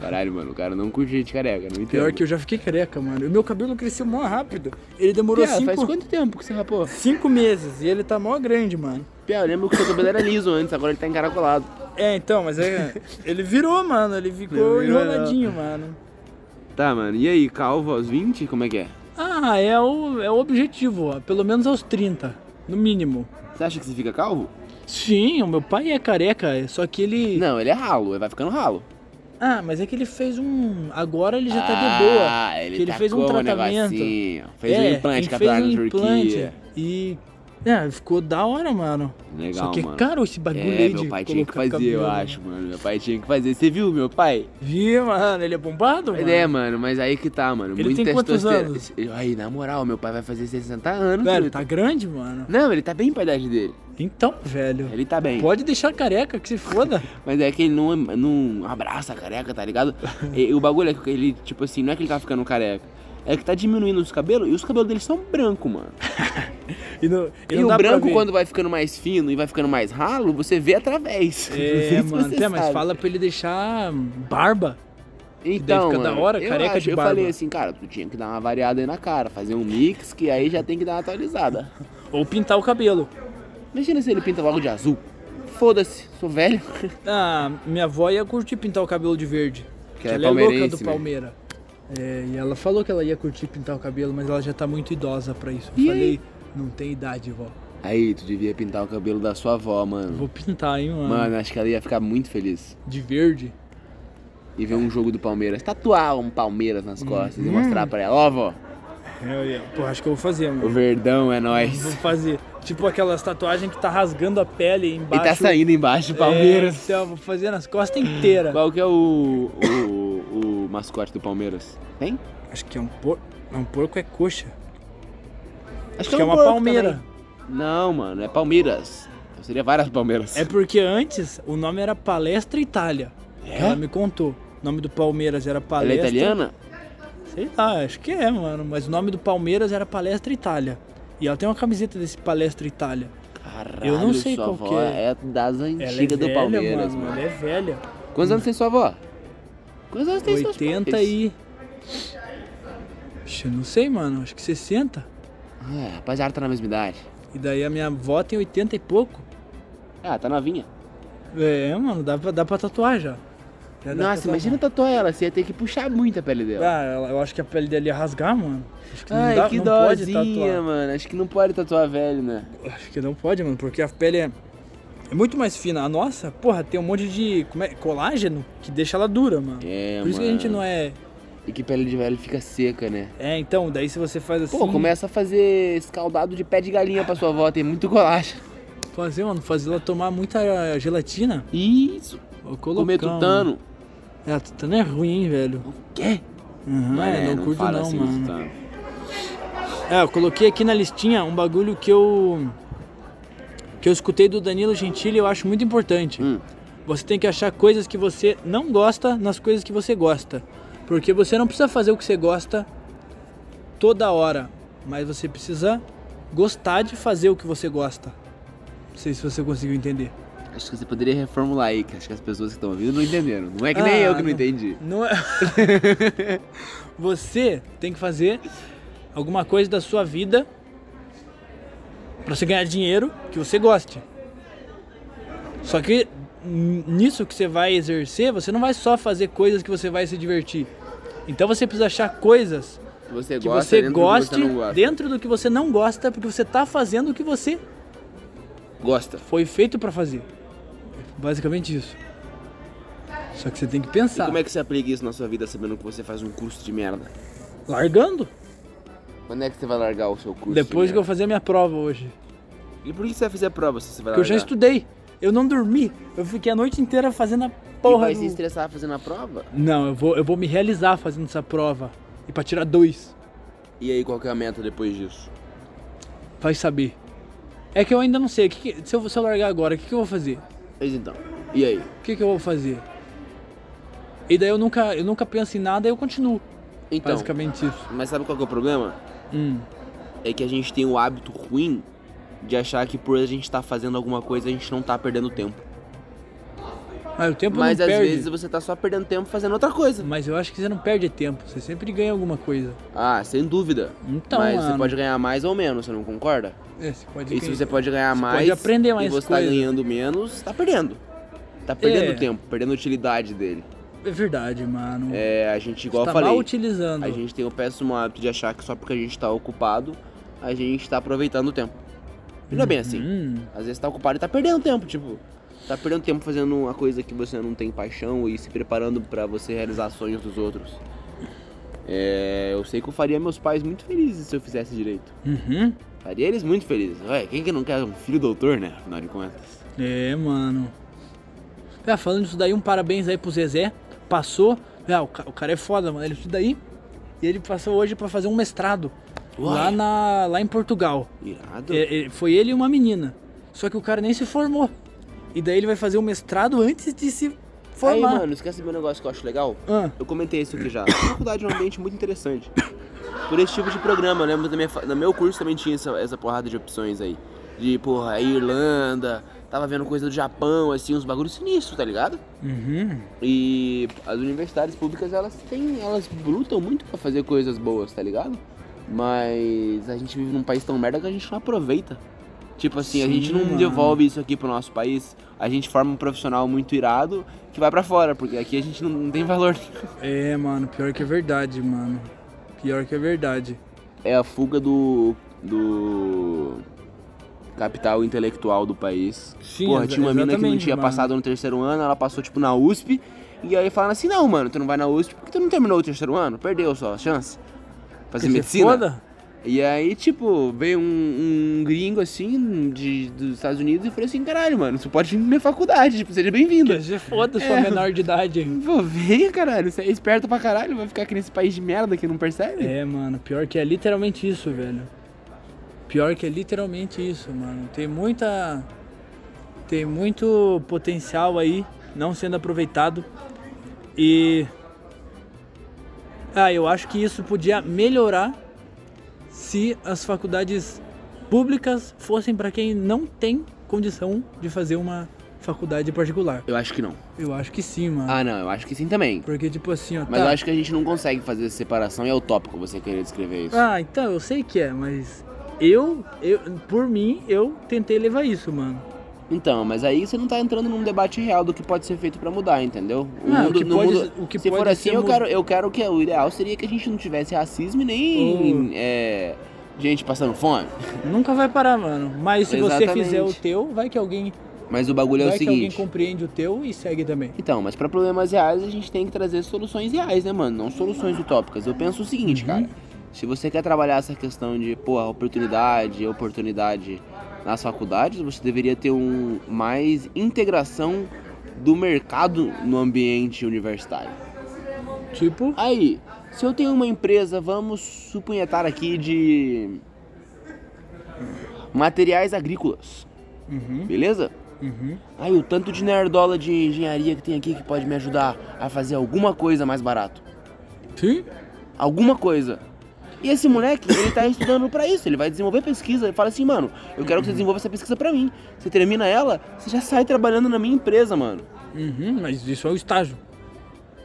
Caralho, mano, o cara não curte gente careca, não entendo. Pior que eu já fiquei careca, mano. O meu cabelo cresceu mó rápido. Ele demorou Pia, cinco, faz quanto tempo que você rapou? cinco meses e ele tá mó grande, mano. Pia, eu lembro que o seu cabelo era liso antes, agora ele tá encaracolado. É, então, mas é. ele virou, mano. Ele ficou Ele virou, enroladinho, mano. Tá, mano, e aí, calvo aos 20? Como é que é? Ah, é o, é o objetivo, ó. Pelo menos aos 30, no mínimo. Você acha que você fica calvo? Sim, o meu pai é careca, só que ele. Não, ele é ralo, ele vai ficando ralo. Ah, mas é que ele fez um. Agora ele já tá de boa. Ah, ele que ele fez um tratamento. negocinho. Fez é, um implante capilar fez um na implante Turquia. E. É, ficou da hora, mano. Legal, Só que mano. é caro esse bagulho É, aí meu pai tinha que fazer, eu cabelo, acho, mano. Meu pai tinha que fazer. Você viu, meu pai? Vi, mano, ele é bombado, mano. Ele é, mano, mas aí que tá, mano. Ele Muito tem quantos testosterona. Aí, na moral, meu pai vai fazer 60 anos. Velho, tá grande, mano. Não, ele tá bem pra idade dele. Então, velho. Ele tá bem. Pode deixar careca, que se foda. Mas é que ele não, não abraça a careca, tá ligado? E, o bagulho é que ele, tipo assim, não é que ele tá ficando careca. É que tá diminuindo os cabelos e os cabelos dele são brancos, mano. E, e E, não o branco, quando vai ficando mais fino e vai ficando mais ralo, você vê através. É, mano. mas fala pra ele deixar barba. Então, fica da mano, hora, eu careca acho- de Eu falei assim, cara, tu tinha que dar uma variada aí na cara, fazer um mix, que aí já tem que dar uma atualizada. Ou pintar o cabelo. Imagina se ele pinta logo de azul. Foda-se, sou velho. Ah, minha avó ia curtir pintar o cabelo de verde. Que ela é ela é louca do né? É, e ela falou que ela ia curtir pintar o cabelo, mas ela já tá muito idosa pra isso. Eu E falei, não tem idade, vó. Aí, tu devia pintar o cabelo da sua avó, mano. Vou pintar, hein, mano. Mano, acho que ela ia ficar muito feliz. De verde. E ver um jogo do Palmeiras. Tatuar um Palmeiras nas costas Hum. e mostrar pra ela. Ó, vó, Eu ia. Pô, acho que eu vou fazer, o mano. verdão é Vou nóis. fazer. Tipo aquelas tatuagens que tá rasgando a pele E embaixo. tá saindo embaixo do Palmeiras. É, então, vou fazer nas costas inteiras. Qual que é o, o, o mascote do Palmeiras? Tem? Acho que é um porco. Um porco é coxa. Acho, Acho que é um uma porco palmeira. também. Não, mano, é Palmeiras. Então seria várias Palmeiras. É porque antes o nome era Palestra Itália. É? Ela me contou. O nome do Palmeiras era Ela é Palestra. italiana? Sei lá, acho que é, mano. Mas o nome do Palmeiras era Palestra Itália. E ela tem uma camiseta desse Palestra Itália. Caralho, Eu não sei sua qual avó que é. é das é antigas do velha, Palmeiras, mano. mano. Ela é velha. Quantos anos tem sua avó? Quantos anos tem seus 80 pais? e. Ixi, eu não sei, mano. Acho que 60. É, rapaziada, tá na mesma idade. E daí a minha avó tem 80 e pouco. Ah, tá novinha. É, mano, dá pra, dá pra tatuar já. Já Nossa, imagina tatuar ela, você ia ter que puxar muito a pele dela. Ah, eu acho que a pele dele ia rasgar, mano. Acho que não, Ai, dá, que não pode tatuar. mano. Acho que não pode tatuar velho, né? Acho que não pode, mano, porque a pele é, é muito mais fina. A nossa, porra, tem um monte de é, colágeno que deixa ela dura, mano. É, Por isso que a gente não é. E que pele de velho fica seca, né? É, então, daí se você faz assim. Pô, começa a fazer escaldado de pé de galinha pra sua avó, tem muito colágeno. Fazer, mano, fazer ela tomar muita gelatina. Isso, comer tutano. É, tutano é ruim, hein, velho. O quê? Uhum, é, não, curto fala não, assim, mano. É, eu coloquei aqui na listinha um bagulho que eu. Que eu escutei do Danilo Gentili e eu acho muito importante. Hum. Você tem que achar coisas que você não gosta nas coisas que você gosta. Porque você não precisa fazer o que você gosta toda hora, mas você precisa gostar de fazer o que você gosta. Não sei se você conseguiu entender. Acho que você poderia reformular aí, que acho que as pessoas que estão ouvindo não entenderam. Não é que nem Ah, eu que não não. entendi. Não é... você tem que fazer alguma coisa da sua vida para você ganhar dinheiro que você goste. Só que nisso que você vai exercer, você não vai só fazer coisas que você vai se divertir. Então você precisa achar coisas Que você que gosta você dentro do goste que você não gosta. dentro do que você não gosta, porque você tá fazendo o que você Gosta. foi feito para fazer. Basicamente isso. Só que você tem que E pensar. como é que você aplica isso na sua vida sabendo que você faz um curso de merda? Largando? Quando é que você vai largar o seu curso? Depois de que eu fazer a minha prova hoje. E por que você vai fazer a prova se você vai Porque eu já largar? estudei. Eu não dormi. Eu fiquei a noite inteira fazendo a E porra vai do... se estressar fazendo a prova? Não, eu vou, eu vou me realizar fazendo essa prova. E pra tirar dois. E aí, qual que é a meta depois disso? Vai saber. É que eu ainda não sei. Que que- se, eu, se eu largar agora, o que, que eu vou fazer? Mas então, e aí? O que, que eu vou fazer? E daí eu nunca, eu nunca penso em nada e eu continuo. Então, Basicamente isso. mas sabe qual que é o problema? Hum. É que a gente tem o hábito ruim de achar que por a gente estar fazendo alguma coisa a gente não tá perdendo tempo. Mas o tempo Mas às perde. vezes você tá só perdendo tempo fazendo outra coisa. Mas eu acho que você não perde tempo, você sempre ganha alguma coisa. Ah, sem dúvida. Então, Mas você mano, pode ganhar mais ou menos, você não concorda? é, você pode E se você pode ganhar Você mais pode aprender mais e você tá coisa. ganhando menos, tá perdendo. Tá perdendo É. tempo, perdendo a utilidade dele. É verdade, mano. É, a gente, igual eu tá falei, mal utilizando. a gente tem o péssimo hábito de achar que só porque a gente tá ocupado, a gente tá aproveitando o tempo. E não é bem assim. Hum, Às vezes tá ocupado e tá perdendo tempo, tipo, tá perdendo tempo fazendo uma coisa que você não tem paixão e se preparando pra você realizar sonhos dos outros. É, eu sei que eu faria meus pais muito felizes se eu fizesse direito. uhum. Faria eles muito felizes. Ué, quem que não quer um filho doutor, né? Afinal de contas. É, mano. É, falando disso daí, um parabéns aí pro Zezé. Passou. É, o, ca- o cara é foda, mano. Ele estuda daí. E ele passou hoje pra fazer um mestrado. Lá, na, lá em Portugal. Irado. É, foi ele e uma menina. Só que o cara nem se formou. E daí ele vai fazer um mestrado antes de se Aí, formar. mano, esquece meu negócio que eu acho legal? Ah, Eu comentei isso aqui já. A faculdade é um ambiente muito interessante. Por esse tipo de programa, eu lembro da minha, no meu curso também tinha essa, essa porrada de opções aí. De, porra, Irlanda, tava vendo coisa do Japão, assim, uns bagulhos sinistros, tá ligado? uhum. E as universidades públicas, elas têm, elas lutam muito pra fazer coisas boas, tá ligado? Mas a gente vive num país tão merda que a gente não aproveita. Tipo assim, a Sim, gente não mano. devolve isso aqui pro nosso país. A gente forma um profissional muito irado que vai pra fora, porque aqui a gente não, não tem valor. É, mano, pior que é verdade, mano. Pior que é verdade. É a fuga do. do. Capital intelectual do país. Sim, Porra, tinha uma mina que não tinha mano. passado no terceiro ano, ela passou tipo na USP. E aí falaram assim: não, mano, tu não vai na USP porque tu não terminou o terceiro ano, perdeu só a chance. Fazer Quer ser medicina. Foda? E aí, tipo, veio um, um gringo assim de, dos Estados Unidos e falou assim: caralho, mano, você pode vir na minha faculdade, tipo, seja bem-vindo. Ser foda, sua É. menor de idade. Pô, venha, caralho, você é esperto pra caralho, vai ficar aqui nesse país de merda que não percebe? É, mano, pior que é literalmente isso, velho. Pior que é literalmente isso, mano. Tem muita. Tem muito potencial aí não sendo aproveitado. E. Ah, eu acho que isso podia melhorar se as faculdades públicas fossem para quem não tem condição de fazer uma faculdade particular. Eu acho que não. Eu acho que sim, mano. Ah, não, eu acho que sim também. Porque, tipo assim, ó. Mas tá. eu acho que a gente não consegue fazer essa separação e é utópico você querer descrever isso. Ah, então, eu sei que é, mas eu, eu, por mim, eu tentei levar isso, mano. Então, mas aí você não tá entrando num debate real do que pode ser feito pra mudar, entendeu? Ah, o que pode- o que se for assim, eu quero, eu quero que o ideal seria que a gente não tivesse racismo e nem Oh. é, gente passando fome. Nunca vai parar, mano. Mas se você Exatamente. fizer o teu, vai que alguém, Mas o bagulho é vai o que alguém seguinte. compreende o teu e segue também. Então, mas pra problemas reais a gente tem que trazer soluções reais, né, mano? Não soluções utópicas. Eu penso o seguinte, Uhum. cara. Se você quer trabalhar essa questão de, pô, oportunidade, oportunidade nas faculdades, você deveria ter um mais integração do mercado no ambiente universitário. Tipo, Aí, se eu tenho uma empresa, vamos supunhetar aqui de materiais agrícolas, uhum, beleza? uhum. Aí o tanto de nerdola de engenharia que tem aqui que pode me ajudar a fazer alguma coisa mais barato. Sim, Alguma coisa. E esse moleque, ele tá estudando pra isso, ele vai desenvolver pesquisa. Ele fala assim, mano, eu quero que você desenvolva essa pesquisa pra mim. Você termina ela, você já sai trabalhando na minha empresa, mano. uhum, mas isso é o estágio.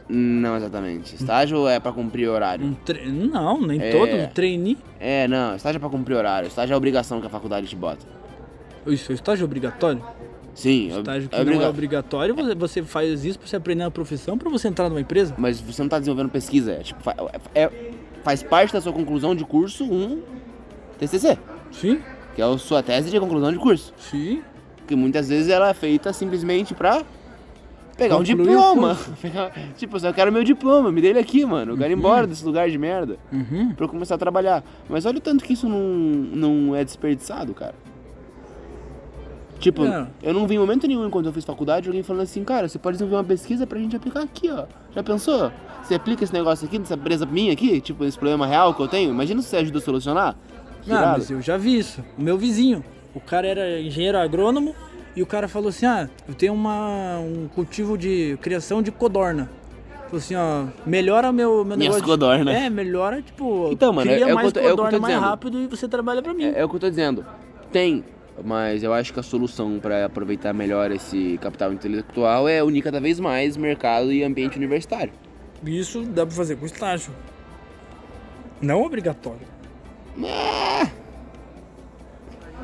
Não exatamente. Estágio é pra cumprir horário. Um tre... Não, nem É. todo, um trainee. É, não, estágio é pra cumprir horário. Estágio é a obrigação que a faculdade te bota. Isso é estágio obrigatório? Sim, é- Estágio que é não é obriga- obrigatório, você, você faz isso pra você aprender uma profissão, pra você entrar numa empresa. Mas você não tá desenvolvendo pesquisa, é tipo, é- é- faz parte da sua conclusão de curso um TCC, Sim, que é a sua tese de conclusão de curso. sim. Que muitas vezes ela é feita simplesmente pra pegar um Concluir o diploma. Tipo, eu só quero meu diploma, me dê ele aqui, mano. Eu quero ir embora desse lugar de merda Uhum. pra eu começar a trabalhar. Mas olha o tanto que isso não, não é desperdiçado, cara. Tipo, É. eu não vi em momento nenhum enquanto eu fiz faculdade alguém falando assim, cara, você pode desenvolver uma pesquisa pra gente aplicar aqui, ó. Já pensou? Você aplica esse negócio aqui, nessa empresa minha aqui, tipo, esse problema real que eu tenho? Imagina se você ajuda a solucionar. Irado. mas eu já vi isso. O meu vizinho, o cara era engenheiro agrônomo e o cara falou assim: ah, eu tenho uma, um cultivo de criação de codorna. Falou assim, ó, melhora meu, meu Minhas negócio. de- codorna. É, melhora, tipo, Então, mano, cria é- é mais eu é eu codorna mais dizendo. rápido e você trabalha pra mim. É, é o que eu tô dizendo. Tem Mas eu acho que a solução para aproveitar melhor esse capital intelectual é unir cada vez mais mercado e ambiente universitário. Isso dá pra fazer com estágio. Não obrigatório.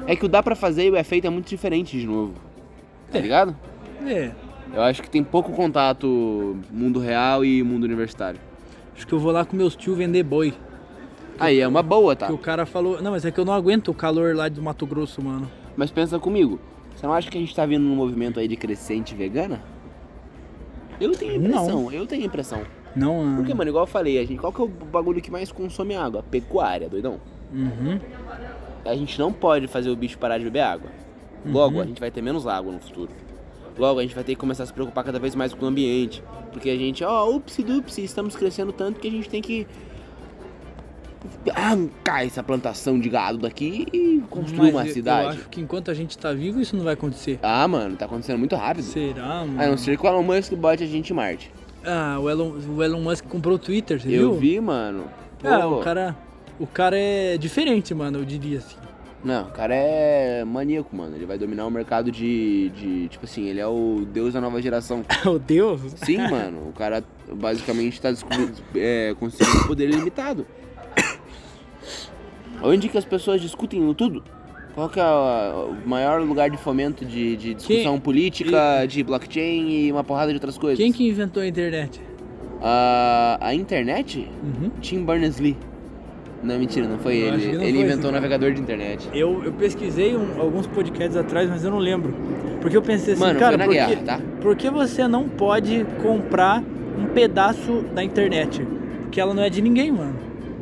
É que o dá pra fazer e o é feito é muito diferente de novo. Tá É. ligado? É. Eu acho que tem pouco contato mundo real e mundo universitário. Acho que eu vou lá com meus tio vender boi. Aí é uma boa, tá? Que o cara falou. Não, mas é que eu não aguento o calor lá do Mato Grosso, mano. Mas pensa comigo, você não acha que a gente tá vindo num movimento aí de crescente vegana? Eu tenho impressão, eu tenho impressão. Não, ah, Porque, mano, igual eu falei, a gente, qual que é o bagulho que mais consome água? Pecuária, doidão. Uhum. A gente não pode fazer o bicho parar de beber água. Logo, a gente vai ter menos água no futuro. Logo, a gente vai ter que começar a se preocupar cada vez mais com o ambiente. Porque a gente, ó, upsi dupsi, estamos crescendo tanto que a gente tem que arrancar essa plantação de gado daqui e construir Mas uma eu- cidade. Eu acho que enquanto a gente tá vivo, isso não vai acontecer. Ah, mano, tá acontecendo muito rápido. Será, mano? A não ser que o Elon Musk bote a gente em Marte. Ah, o Elon, o Elon Musk comprou o Twitter, você Eu viu? vi, mano. Ah, Pô, o cara. O cara é diferente, mano, eu diria assim. Não, o cara é maníaco, mano. Ele vai dominar o mercado de, de. Tipo assim, ele é o deus da nova geração. Oh, Deus! Sim, mano. O cara basicamente tá descobrindo, é, conseguindo poder ilimitado. Onde que as pessoas discutem tudo? Qual que é o maior lugar de fomento de, de discussão Quem- política, de blockchain e uma porrada de outras coisas? Quem que inventou a internet? A, a internet? Uhum. Tim Berners-Lee. Não, mentira, não foi Eu acho ele. que não Ele foi inventou o cara. navegador de internet. Eu, eu pesquisei um- alguns podcasts atrás, mas eu não lembro. Porque eu pensei assim, Mano, cara, foi na por, guerra, que, tá? por que você não pode comprar um pedaço da internet? Porque ela não é de ninguém, mano.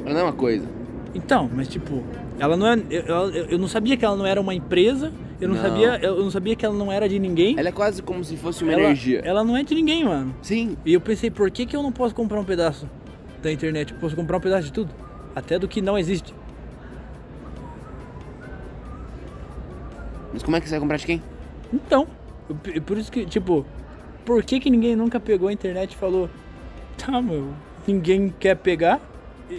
Mas não é uma coisa. Então, mas tipo, ela não é. Eu, eu, não sabia que ela não era uma empresa, eu não, Não. sabia. Eu não sabia que ela não era de ninguém. Ela é quase como se fosse uma ela, energia. ela não é de ninguém, mano. Sim. E eu pensei, por que, que eu não posso comprar um pedaço da internet? Eu posso comprar um pedaço de tudo. Até do que não existe. Mas como é que você vai comprar de quem? Então, eu- por isso que, tipo, por que, que ninguém nunca pegou a internet e falou, tá, meu, ninguém quer pegar?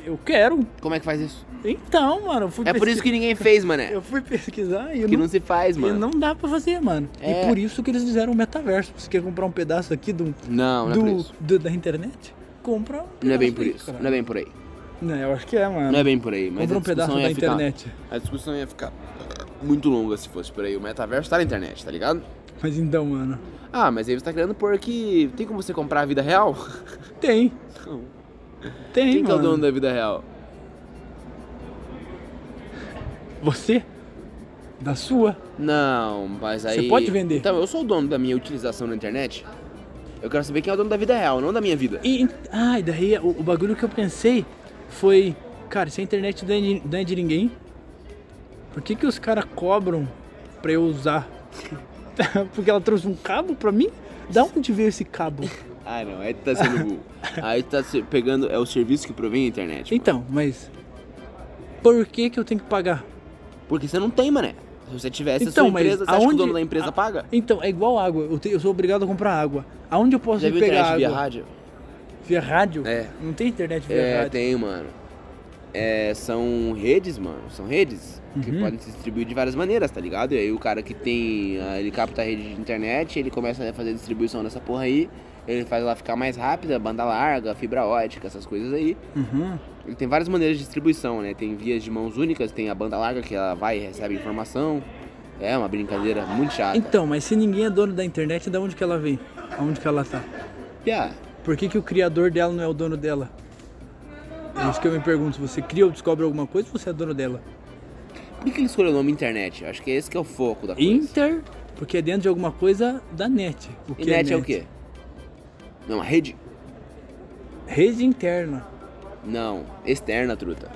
Eu quero. Como é que faz isso? Então, mano, eu fui É por isso que ninguém fez, mané. Eu fui pesquisar e Que não, não se faz, e mano. não dá pra fazer, mano. É. E por isso que eles fizeram o metaverso. Você quer comprar um pedaço aqui do, Não, não é do, por isso. do- da internet? Compra um Não é bem por isso. cara. Não é bem por aí. Não, eu acho que é, mano. Não é bem por aí. Mas Compra um pedaço da ficar- internet. A discussão ia ficar muito longa se fosse por aí. O metaverso tá na internet, tá ligado? Mas então, mano, Ah, mas aí você tá querendo pôr que tem como você comprar a vida real? tem. Não. Tem, Quem que é o mano. dono da vida real? Você? Da sua? Não, mas aí. Você pode vender. Então, eu sou o dono da minha utilização na internet. Eu quero saber quem é o dono da vida real, não da minha vida. E, ah, e daí o, o bagulho que eu pensei foi, cara, se a internet não é de, não é de ninguém, por que que os caras cobram pra eu usar? Porque ela trouxe um cabo pra mim? Da onde veio esse cabo? Ah, não, aí tu tá sendo burro. aí tu tá pegando. É o serviço que provém a internet. Então, mas por que que eu tenho que pagar? Porque você não tem, mané. Se você tivesse a Então, sua mas empresa, você acha que o aonde- dono da empresa a- paga? Então, é igual água, eu, te- eu sou obrigado a comprar água. Aonde eu posso Já viu pegar internet água? via rádio? Via rádio? É. Não tem internet via É, rádio. tem, mano. É, são redes, mano. São redes que Uhum. podem se distribuir de várias maneiras, tá ligado? E aí o cara que tem. ah, Ele capta a rede de internet, ele começa a fazer distribuição dessa porra aí. Ele faz ela ficar mais rápida, banda larga, fibra ótica, essas coisas aí. Uhum. Ele tem várias maneiras de distribuição, né? Tem vias de mãos únicas, tem a banda larga que ela vai e recebe informação. É uma brincadeira muito chata. Então, mas se ninguém é dono da internet, da onde que ela vem? Aonde que ela tá? Piá, Por que, que o criador dela não é o dono dela? É isso que eu me pergunto. Se você cria ou descobre alguma coisa, você é dono dela. por que que ele escolheu o nome internet? Eu acho que esse que é o foco da coisa. Inter, porque é dentro de alguma coisa da net. O E que net é o quê? Não, a rede? Rede interna. Não, externa, truta.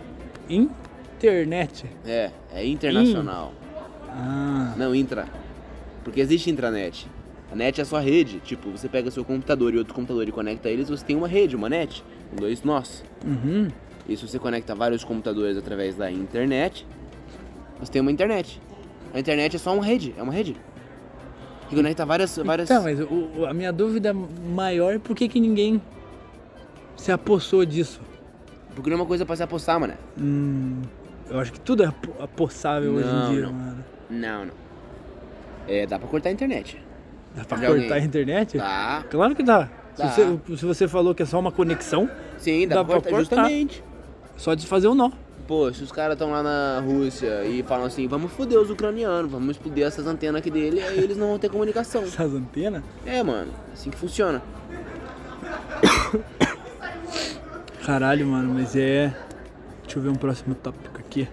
Internet. É, é internacional. Ah, Não, intra. Porque existe intranet. A net é a sua rede. Tipo, você pega seu computador e outro computador e conecta eles, você tem uma rede, uma net. Dois nós. uhum. E se você conecta vários computadores através da internet, você tem uma internet. A internet é só uma rede, é uma rede. Conecta várias. várias... Então, mas o- a minha dúvida maior é por que, que ninguém se apossou disso? Porque não é uma coisa pra se apostar, mano. Hum, eu acho que tudo é apo- apossável hoje em dia, não. mano. Não, não. É, dá pra cortar a internet. Dá pra De cortar alguém. a internet? Tá. Claro que dá. Se, Dá. você, se você falou que é só uma conexão, Sim, dá, Dá pra pra cortar, cortar. justamente. só desfazer o nó. Pô, se os caras estão lá na Rússia e falam assim, vamos foder os ucranianos, vamos explodir essas antenas aqui dele, aí eles não vão ter comunicação. Essas antenas. É, mano, assim que funciona. Caralho, mano, mas é. Deixa eu ver um próximo tópico aqui.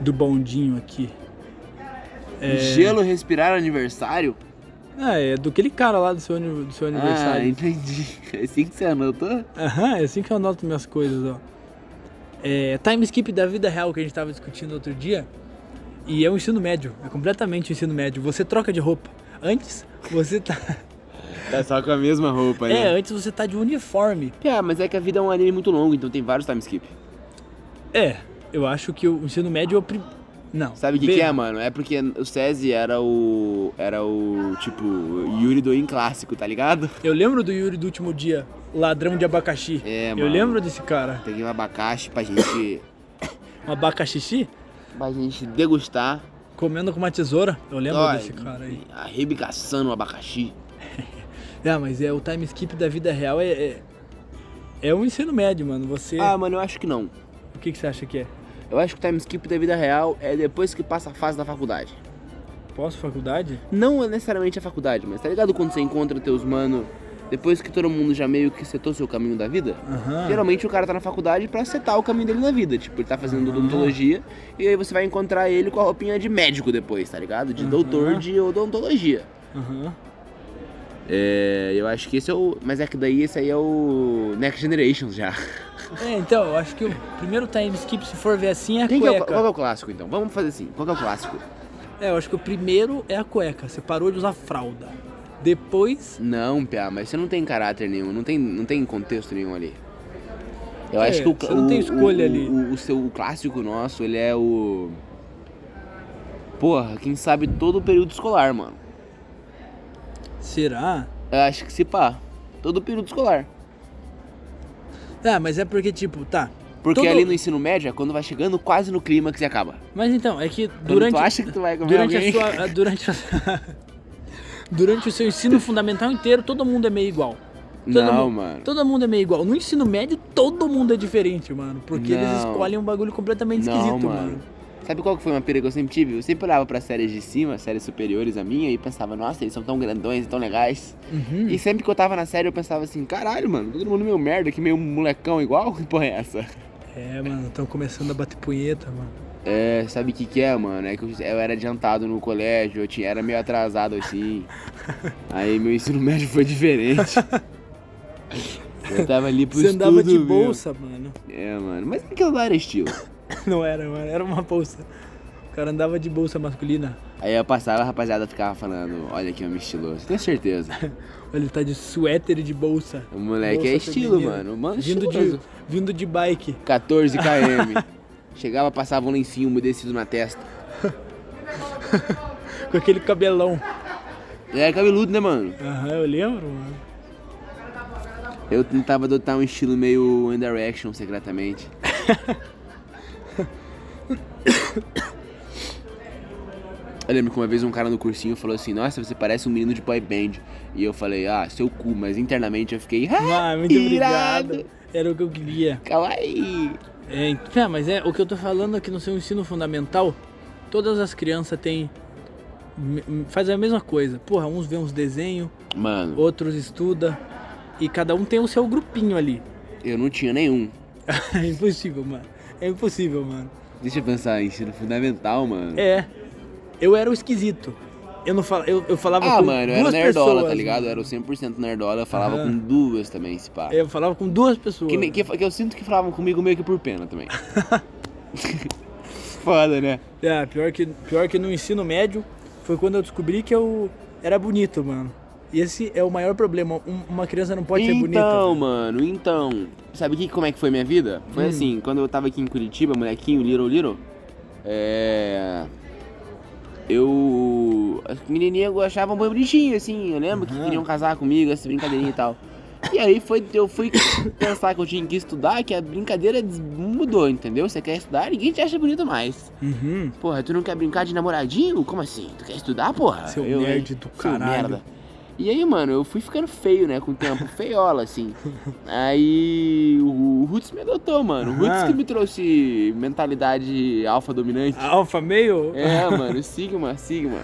Do bondinho aqui. É... Gelo respirar aniversário? Ah, é do aquele cara lá do seu, do seu Ah, aniversário. entendi. É assim que você anotou? Aham, é assim que eu anoto minhas coisas, ó. É, time skip da vida real que a gente tava discutindo outro dia. E é o ensino médio, é completamente o ensino médio. Você troca de roupa. Antes, você tá. Tá só com a mesma roupa, É, antes você tá de uniforme. É, mas é que a vida é um anime muito longo, então tem vários time skip. É, eu acho que o ensino médio é o prim... Não. Sabe o que, que é, mano? É porque o SESI era o. Era o. Tipo, Yuri do In clássico, tá ligado? Eu lembro do Yuri do último dia, ladrão de abacaxi. É, Eu mano. lembro desse cara. Peguei um abacaxi pra gente. Um abacaxi pra gente degustar. comendo com uma tesoura. Eu lembro Ó, desse cara aí. Arrebigaçando o abacaxi. É, mas é o time skip da vida real é. É, é o ensino médio, mano. Você. Ah, mano, eu acho que não. O que, que você acha que é? Eu acho que o time skip da vida real é depois que passa a fase da faculdade. Pós-faculdade? Não é necessariamente a faculdade, mas tá ligado quando você encontra teus mano depois que todo mundo já meio que setou seu caminho da vida? Aham. Geralmente o cara tá na faculdade pra setar o caminho dele na vida. Tipo, ele tá fazendo odontologia e aí você vai encontrar ele com a roupinha de médico depois, tá ligado? De doutor de odontologia. Aham. É, eu acho que esse é o. Mas é que daí esse aí é o Next Generation já. É, então, eu acho que o primeiro time skip, se for ver assim, é a Quem que é o, cueca. qual é o clássico então? Vamos fazer assim. Qual é o clássico? É, eu acho que o primeiro é a cueca. Você parou de usar fralda. Depois. Não, Pia, mas você não tem caráter nenhum, não tem, não tem contexto nenhum ali. Eu É, acho que o, você não tem o- escolha o, ali. O, o seu o clássico nosso, ele é o. Porra, quem sabe todo o período escolar, mano. Será? Eu acho que se pá. Todo período escolar. Ah, mas é porque, tipo, tá. Porque Todo- ali no ensino médio é quando vai chegando quase no clima que se acaba. Mas então, é que Quando durante. tu acha que tu vai comer durante alguém. a sua. Durante, a- durante o seu ensino fundamental inteiro, todo mundo é meio igual. Todo Não, mundo, mano. Todo mundo é meio igual. No ensino médio, todo mundo é diferente, mano. Porque eles Não. escolhem um bagulho completamente Não, esquisito, mano. mano. Sabe qual que foi uma pira que eu sempre tive? Eu sempre olhava pra séries de cima, séries superiores a minha, e pensava, nossa, eles são tão grandões tão legais. Uhum. E sempre que eu tava na série, eu pensava assim, caralho, mano, todo mundo meio merda, que meio molecão igual, que porra é essa? É, mano, estão começando a bater punheta, mano. É, sabe o que que é, mano? É que eu, eu era adiantado no colégio, eu tinha, era meio atrasado assim. Aí meu ensino médio foi diferente. Eu tava ali pro Você andava de mesmo. bolsa, mano. É, mano, mas aquilo lá era estilo. Não era, mano, era uma bolsa. O cara andava de bolsa masculina. Aí eu passava, a rapaziada ficava falando, olha que homem estiloso. Tenho certeza. Ele tá de suéter e de bolsa. O moleque Bolsa é estilo, feminina. mano. Mano, Vindo de, vindo de bike. 14 km. Chegava, passava um lencinho umedecido na testa. Com aquele cabelão. Era cabeludo, né, mano? Aham, eu lembro, mano. Eu tentava adotar um estilo meio One Direction secretamente. Eu lembro que uma vez um cara no cursinho falou assim, nossa, você parece um menino de boy band. E eu falei, ah, seu cu, mas internamente eu fiquei, ah, Ah, muito irado. obrigado. Era o que eu queria. Kawaii. É, é, mas é, o que eu tô falando é que no seu ensino fundamental, todas as crianças têm. Faz a mesma coisa. Porra, uns vê uns desenhos, Mano, outros estuda e cada um tem o seu grupinho ali. eu não tinha nenhum. É impossível, mano. É impossível, mano. Deixa eu pensar, ensino fundamental, mano. É. Eu era o esquisito. Eu não fal... eu, eu falava Ah, com mano, eu era duas nerdola, pessoas, tá ligado? Eu mano. era o 100% nerdola, eu falava Aham. com duas também, se pá. Eu falava com duas pessoas. Que, que, que eu sinto que falavam comigo meio que por pena também. Foda, né? É, pior que, pior que no ensino médio foi quando eu descobri que eu era bonito, mano. E esse é o maior problema. Um- uma criança não pode ser bonita. então, mano, então. Sabe que, como é que foi minha vida? Foi Hum. assim, quando eu tava aqui em Curitiba, molequinho, little, little. É. Eu. As menininhas achavam bem bonitinho, assim. Eu lembro que Aham. queriam casar comigo, essa brincadeirinha e tal. E aí foi, eu fui pensar que eu tinha que estudar, que a brincadeira mudou, entendeu? Você quer estudar, ninguém te acha bonito mais. Uhum. Porra, tu não quer brincar de namoradinho? Como assim? Tu quer estudar, porra? Seu Eu, hein? nerd do Seu caralho. E aí, mano, eu fui ficando feio, né, com o tempo, feiola, assim. Aí o Roots me adotou, mano. O Roots que me trouxe mentalidade alfa dominante. Alfa meio? É, mano, Sigma, Sigma.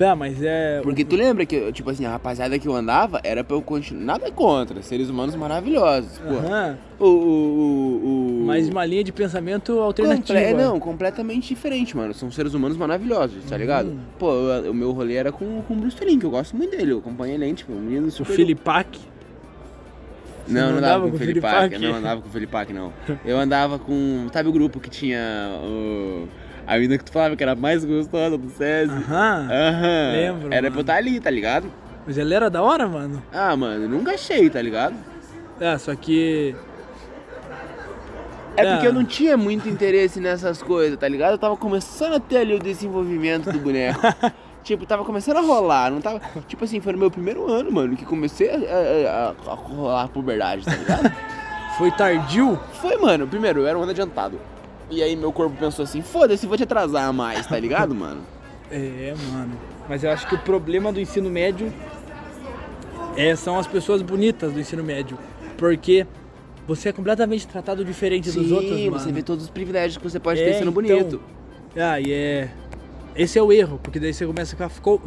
Tá, mas é. Porque tu lembra que, tipo assim, a rapaziada que eu andava era pra eu continuar. Nada contra, seres humanos maravilhosos, pô. Aham. O, o, o. Mas uma linha de pensamento alternativa. Comple- não, completamente diferente, mano. São seres humanos maravilhosos, tá ligado? Uhum. Pô, eu- o meu rolê era com, com o Bruce Lee, que eu gosto muito dele. Eu acompanhei ele, tipo, um menino O super. Filipac. Não, Não não andava com o Felipac. Felipac? Não andava com o Felipac, não. Eu andava com. Sabe o grupo que tinha o. A menina que tu falava que era a mais gostosa do SESI? Aham. Aham. Lembro, Era mano. pra eu estar ali, tá ligado? Mas ele era da hora, mano. Ah, mano, nunca achei, tá ligado? É, só que. É porque Ah. eu não tinha muito interesse nessas coisas, tá ligado? Eu tava começando a ter ali o desenvolvimento do boneco. tipo, tava começando a rolar, não tava. Tipo assim, foi no meu primeiro ano, mano, que comecei a, a- a- a rolar a puberdade, tá ligado? Foi tardio? foi, mano, primeiro, eu era um ano adiantado. E aí meu corpo pensou assim, foda-se, vou te atrasar mais, tá ligado, mano? É, mano. Mas eu acho que o problema do ensino médio é, são as pessoas bonitas do ensino médio. Porque você é completamente tratado diferente dos outros, mano. você vê todos os privilégios que você pode É, ter sendo então. bonito. Ah, e é. Esse é o erro, porque daí você começa a ficar.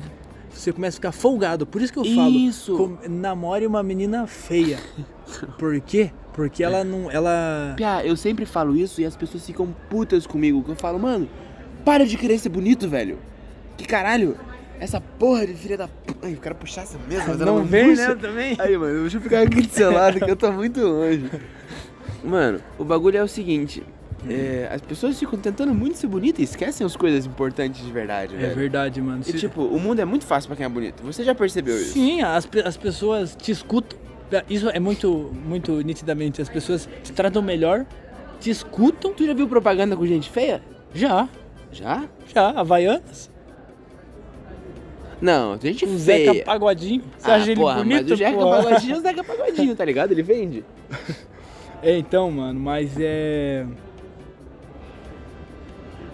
Você começa a ficar folgado. Por isso que eu falo. Isso. com- namore uma menina feia. Por quê? Porque ela não. Ela. Piá, eu sempre falo isso e as pessoas ficam putas comigo. Que eu falo, mano, para de querer ser bonito, velho. Que caralho, essa porra de filha da puta. Ai, eu quero puxar essa mesa, mas ela Não não vem, puxa. né? Também. Aí, mano, deixa eu ficar aqui do seu lado que eu tô muito longe. Mano, o bagulho é o seguinte. é, as pessoas ficam tentando muito ser bonita e esquecem as coisas importantes de verdade, É velho. verdade, mano. E Se- tipo, o mundo é muito fácil pra quem é bonito. Você já percebeu isso? Sim, as, pe- as pessoas te escutam. Isso é muito, muito nitidamente. As pessoas te tratam melhor, te escutam. Tu já viu propaganda com gente feia? Já, Já? já, Havaianas. Não, tem gente O feia. Zeca Pagodinho. Você ah, acha ele porra, bonito? mas o Zeca porra? Pagodinho é o Zeca Pagodinho, tá ligado? Ele vende. É, então, mano, mas é.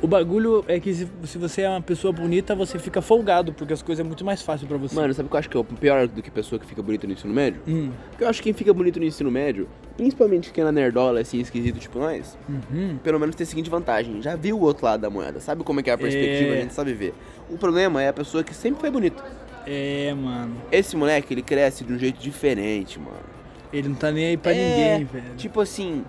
O bagulho é que se, se você é uma pessoa bonita, você fica folgado, porque as coisas é muito mais fácil pra você. Mano, sabe o que eu acho que é o pior do que pessoa que fica bonita no ensino médio? Hum, Porque eu acho que quem fica bonito no ensino médio, principalmente quem é na nerdola, assim, esquisito tipo nós, uhum. pelo menos tem a seguinte vantagem. Já viu o outro lado da moeda, sabe como é que é a perspectiva, É. a gente sabe ver. O problema é a pessoa que sempre foi bonita. É, mano. Esse moleque, ele cresce de um jeito diferente, mano. Ele não tá nem aí pra É, ninguém, velho. Tipo assim,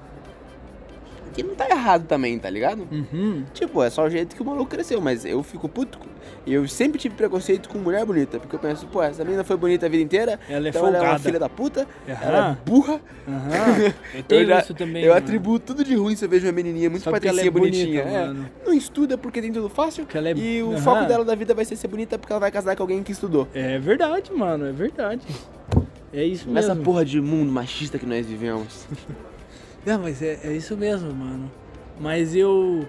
que não tá errado também, tá ligado? Uhum. Tipo, é só o jeito que o maluco cresceu, mas eu fico puto. E eu sempre tive preconceito com mulher bonita, porque eu penso, pô, essa menina foi bonita a vida inteira, Ela é então ela é uma folgada. filha da puta, ela Aham. é burra. Aham. Eu tenho já- isso também. Eu mano. atribuo tudo de ruim se eu vejo uma menininha muito ela patricinha, é bonita, bonitinha. É, mano. não estuda porque tem tudo fácil, ela é- e o foco dela da vida vai ser ser bonita porque ela vai casar com alguém que estudou. É verdade, mano, é verdade. É isso mesmo. Nessa porra de mundo machista que nós vivemos. Não, mas é, é isso mesmo, mano. Mas eu.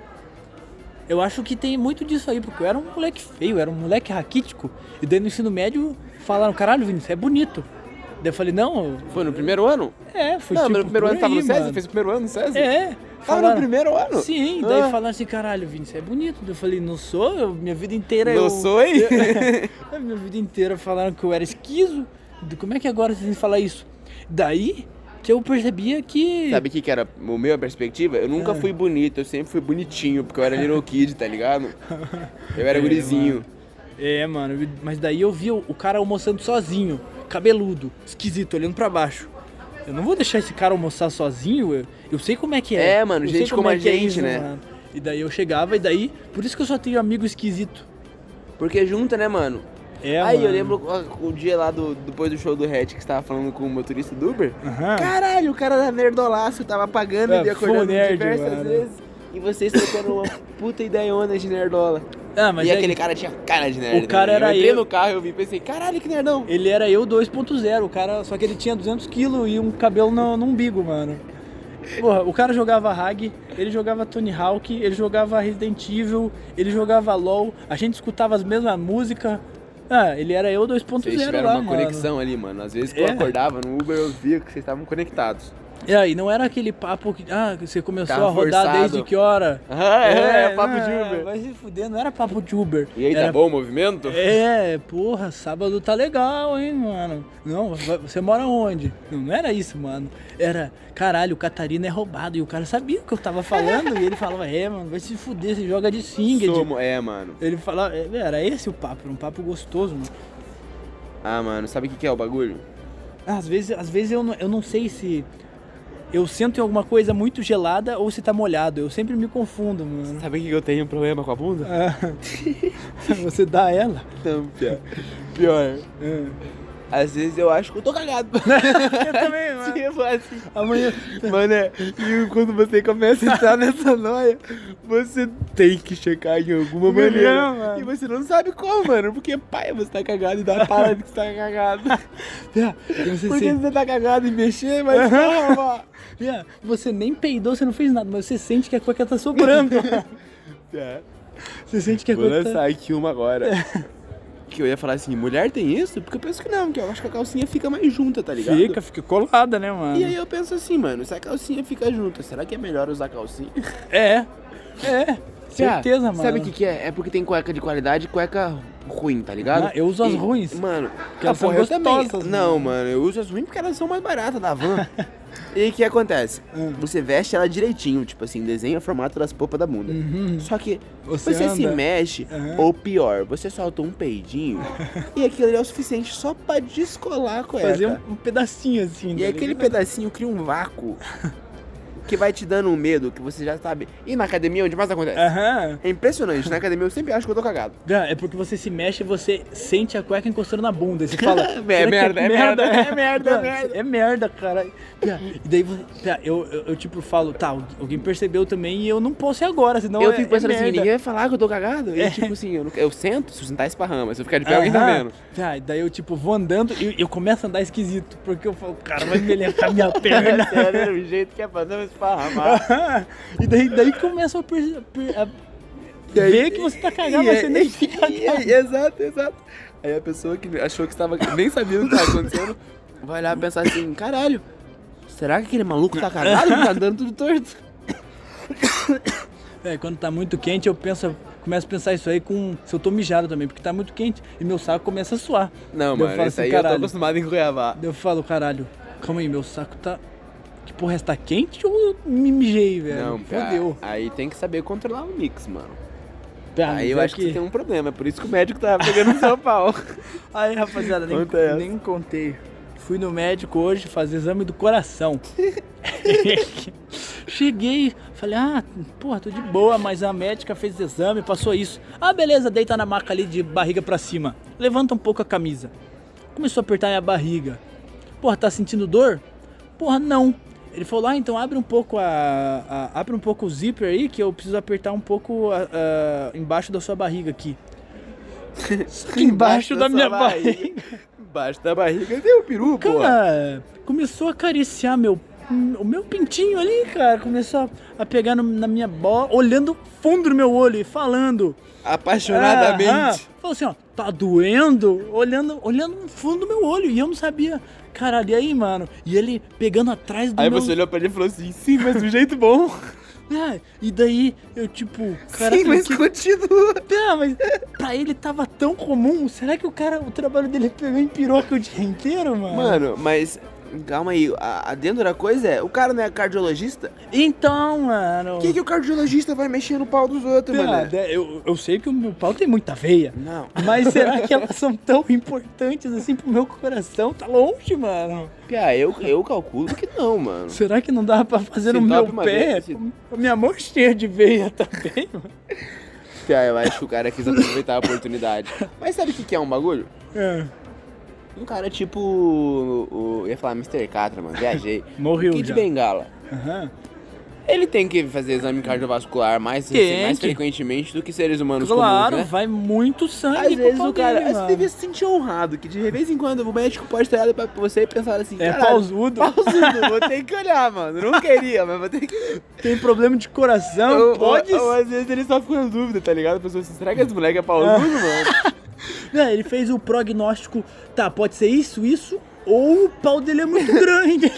Eu acho que tem muito disso aí, porque eu era um moleque feio, era um moleque raquítico. E daí no ensino médio falaram, caralho, Vinícius, você é bonito. Daí eu falei, não, Foi no primeiro ano? é, foi não, tipo. no primeiro ano tava no SESI? mano. Fez o primeiro ano no SESI? É. Tava no primeiro ano? Sim, daí Ah. falaram assim, caralho, Vinícius, é bonito. Daí eu falei, não sou, eu- minha vida inteira Não eu. sou, hein? A minha vida inteira falaram que eu era esquizo. Como é que agora vocês vêm falar isso? Daí que eu percebia que. Sabe o que, que era o meu perspectiva? Eu nunca É. fui bonito, eu sempre fui bonitinho, porque eu era little kid, tá ligado? Eu era É, gurizinho. mano. É, mano, mas daí eu vi o, cara almoçando sozinho, cabeludo, esquisito, olhando pra baixo. Eu não vou deixar esse cara almoçar sozinho, eu, eu sei como é que é. É, mano, Eu gente sei como é a é gente, isso, né? mano. E daí eu chegava, e daí, por isso que eu só tenho amigo esquisito. Porque junta, né, mano? É, Aí mano. eu lembro o, dia lá do, depois do show do Hatch que você tava falando com o motorista do Uber. Aham. Caralho, o cara da nerdolaço tava pagando É, e acordando nerd, diversas mano. vezes. E vocês trocando uma puta ideiona de nerdola. Ah, mas e é- aquele cara tinha cara de nerd. O cara né? era eu. entrei eu. no carro eu vi e pensei, caralho, que nerdão. Ele era eu 2.0, o cara, só que ele tinha 200 quilos e um cabelo no, no umbigo, mano. Porra, o cara jogava Hag, ele jogava Tony Hawk, ele jogava Resident Evil, ele jogava LOL, a gente escutava as mesmas músicas. Ah, ele era eu 2.0 Vocês tiveram lá, uma mano. conexão ali, mano. Às vezes que eu É. acordava no Uber, eu via que vocês estavam conectados. É, e não era aquele papo que. Ah, você começou Tava a rodar forçado. desde que hora? Ah, é, papo não, de Uber. Vai se fuder, não era papo de Uber. E aí, era... tá bom o movimento? É, porra, sábado tá legal, hein, mano. Não, você mora onde? Não, era isso, mano. Era, caralho, o Catarina é roubado. E o cara sabia o que eu tava falando. e ele falava, é, mano, vai se fuder, você joga de singed. Somo- É, mano. Ele falava, é, era esse o papo, era um papo gostoso, mano. Ah, mano, sabe o que que é o bagulho? Às vezes, às vezes eu, não, eu não sei se eu sento em alguma coisa muito gelada ou se tá molhado. Eu sempre me confundo, mano. Sabe o que eu tenho um problema com a bunda? Ah, você dá ela. Não, pior. Pior. Às vezes eu acho que eu tô cagado. Eu também, mano. Tipo assim. Amanhã. Mano, é, e quando você começa a entrar nessa noia, você tem que checar em alguma Não, maneira. mano. E você não sabe como, mano. Porque, pai, você tá cagado e dá para de que você tá cagado. E você, Porque se- você tá cagado em mexer, mas calma. Pia, você nem peidou, você não fez nada, mas você sente que a cueca tá sobrando. É. Você sente que a Vou cueca tá... lançar aqui uma agora. Que eu ia falar assim, mulher tem isso? Porque eu penso que não, que eu acho que a calcinha fica mais junta, tá ligado? Fica, fica colada, né, mano? E aí eu penso assim, mano, se a calcinha fica junta, será que é melhor usar calcinha? É, é, certeza, mano. Sabe o que, que é? É porque tem cueca de qualidade e cueca ruim, tá ligado? Ah, eu uso as E- ruins. Mano, Porque ah, porra, eu também. Não, mano, eu uso as ruins porque elas são mais baratas da van. e o que acontece? Você veste ela direitinho, tipo assim, desenha o formato das polpas da bunda. Só que Uhum. Você você, se mexe, Aham. ou pior, você solta um peidinho e aquilo ali é o suficiente só pra descolar a cueca. Fazer um, um pedacinho assim. E tá aquele pedacinho cria um vácuo que vai te dando um medo que você já sabe. E na academia, onde mais acontece? Aham. É impressionante, na academia eu sempre acho que eu tô cagado. É porque você se mexe e você sente a cueca encostando na bunda. E você fala. É "Será que merda, é merda, é merda, é merda." É merda, cara. Gá, E daí. Gá, Eu, eu, eu, tipo falo, tá, alguém percebeu também e eu não posso ir agora, senão. eu é- fico pensando é assim, ninguém vai falar que eu tô cagado. E tipo assim, eu, eu sento, se eu sentar esparrama, se eu ficar de pé, alguém tá vendo. Tá, e daí eu, tipo, vou andando e eu começo a andar esquisito. Porque eu falo, cara, vai me minha perna. Sério, o jeito que é pra não esparramar. e daí, daí começa a, per- per- a ver que você tá cagado, mas você nem fica cagado. Exato, exato. Aí a pessoa que achou que estava, nem sabia o que estava acontecendo, vai e pensar assim, caralho, será que aquele maluco tá cagado? Tá dando tudo torto. É, quando tá muito quente, eu penso, começo a pensar isso aí com. Se eu tô mijado também, porque tá muito quente e meu saco começa a suar. Não, Daí eu mano, falo isso assim, aí eu tô caralho. acostumado em Cuiabá. Daí eu falo, caralho, calma aí, meu saco tá. Que porra, essa tá quente ou me mijei, velho? Não, Fodeu. aí tem que saber controlar o mix, mano. Tá, aí eu é acho que... você tem um problema, é por isso que o médico tá pegando no seu pau. Aí, rapaziada, nem, nem contei. Fui no médico hoje fazer exame do coração. Cheguei, falei, ah, porra, tô de boa, mas a médica fez exame, passou isso. Ah, beleza, deita na maca ali de barriga pra cima. Levanta um pouco a camisa. Começou a apertar minha barriga. Porra, tá sentindo dor? Porra, não. Ele falou, ah, então abre um pouco a, a- abre um pouco o zíper aí que eu preciso apertar um pouco a- a- embaixo da sua barriga aqui. Embaixo da, minha sua barriga. Embaixo da barriga tem o peru, pô. Cara, começou a acariciar meu, o meu pintinho ali, cara. Começou a, pegar no- na minha bola, olhando fundo no meu olho e falando. Apaixonadamente. Aham. Falou assim, ó, tá doendo? Olhando, olhando no fundo do meu olho. E eu não sabia. Caralho, e aí, mano? E ele pegando atrás do Aí meu... você olhou pra ele e falou assim, sim, mas do jeito bom. É, e daí eu, tipo, cara, sim, mas que... continua. Tá, mas pra ele tava tão comum. Será que o cara, o trabalho dele pegar em piroca o dia inteiro, mano? Mano, mas calma aí, a, dentro da coisa é, o cara não é cardiologista? Então, mano. Por que, que o cardiologista vai mexer no pau dos outros, Tá, mano? eu, eu sei que o meu pau tem muita veia. Não. Mas será que elas são tão importantes assim pro meu coração? Tá longe, mano. Pia, eu, eu calculo que não, mano. Será que não dá pra fazer Se no meu pé? vez, se- minha mão cheia de veia também, mano. Pia, eu acho que o cara quis aproveitar a oportunidade. Mas sabe o que, que é um bagulho? É. Um cara tipo. O, o- eu ia falar Mr. Catra, mano, viajei. Morreu Kid já. Bengala. Aham. Ele tem que fazer exame cardiovascular mais, Tem mais que. frequentemente do que seres humanos Claro, comuns, né? vai muito sangue Às pro vezes o cara dele, você mano. devia se sentir honrado, que de vez em quando o médico pode estar olhando pra você e pensar assim, É "Caralho, pausudo. pausudo, vou ter que olhar, mano. Não queria, mas vou ter que. Tem problema de coração, Ou- pode ou, ou às vezes ele só fica na dúvida, tá ligado? A pessoa assim, será que esse moleque é pausudo, mano? Não, ele fez o prognóstico, tá, pode ser isso, isso, ou o pau dele é muito grande.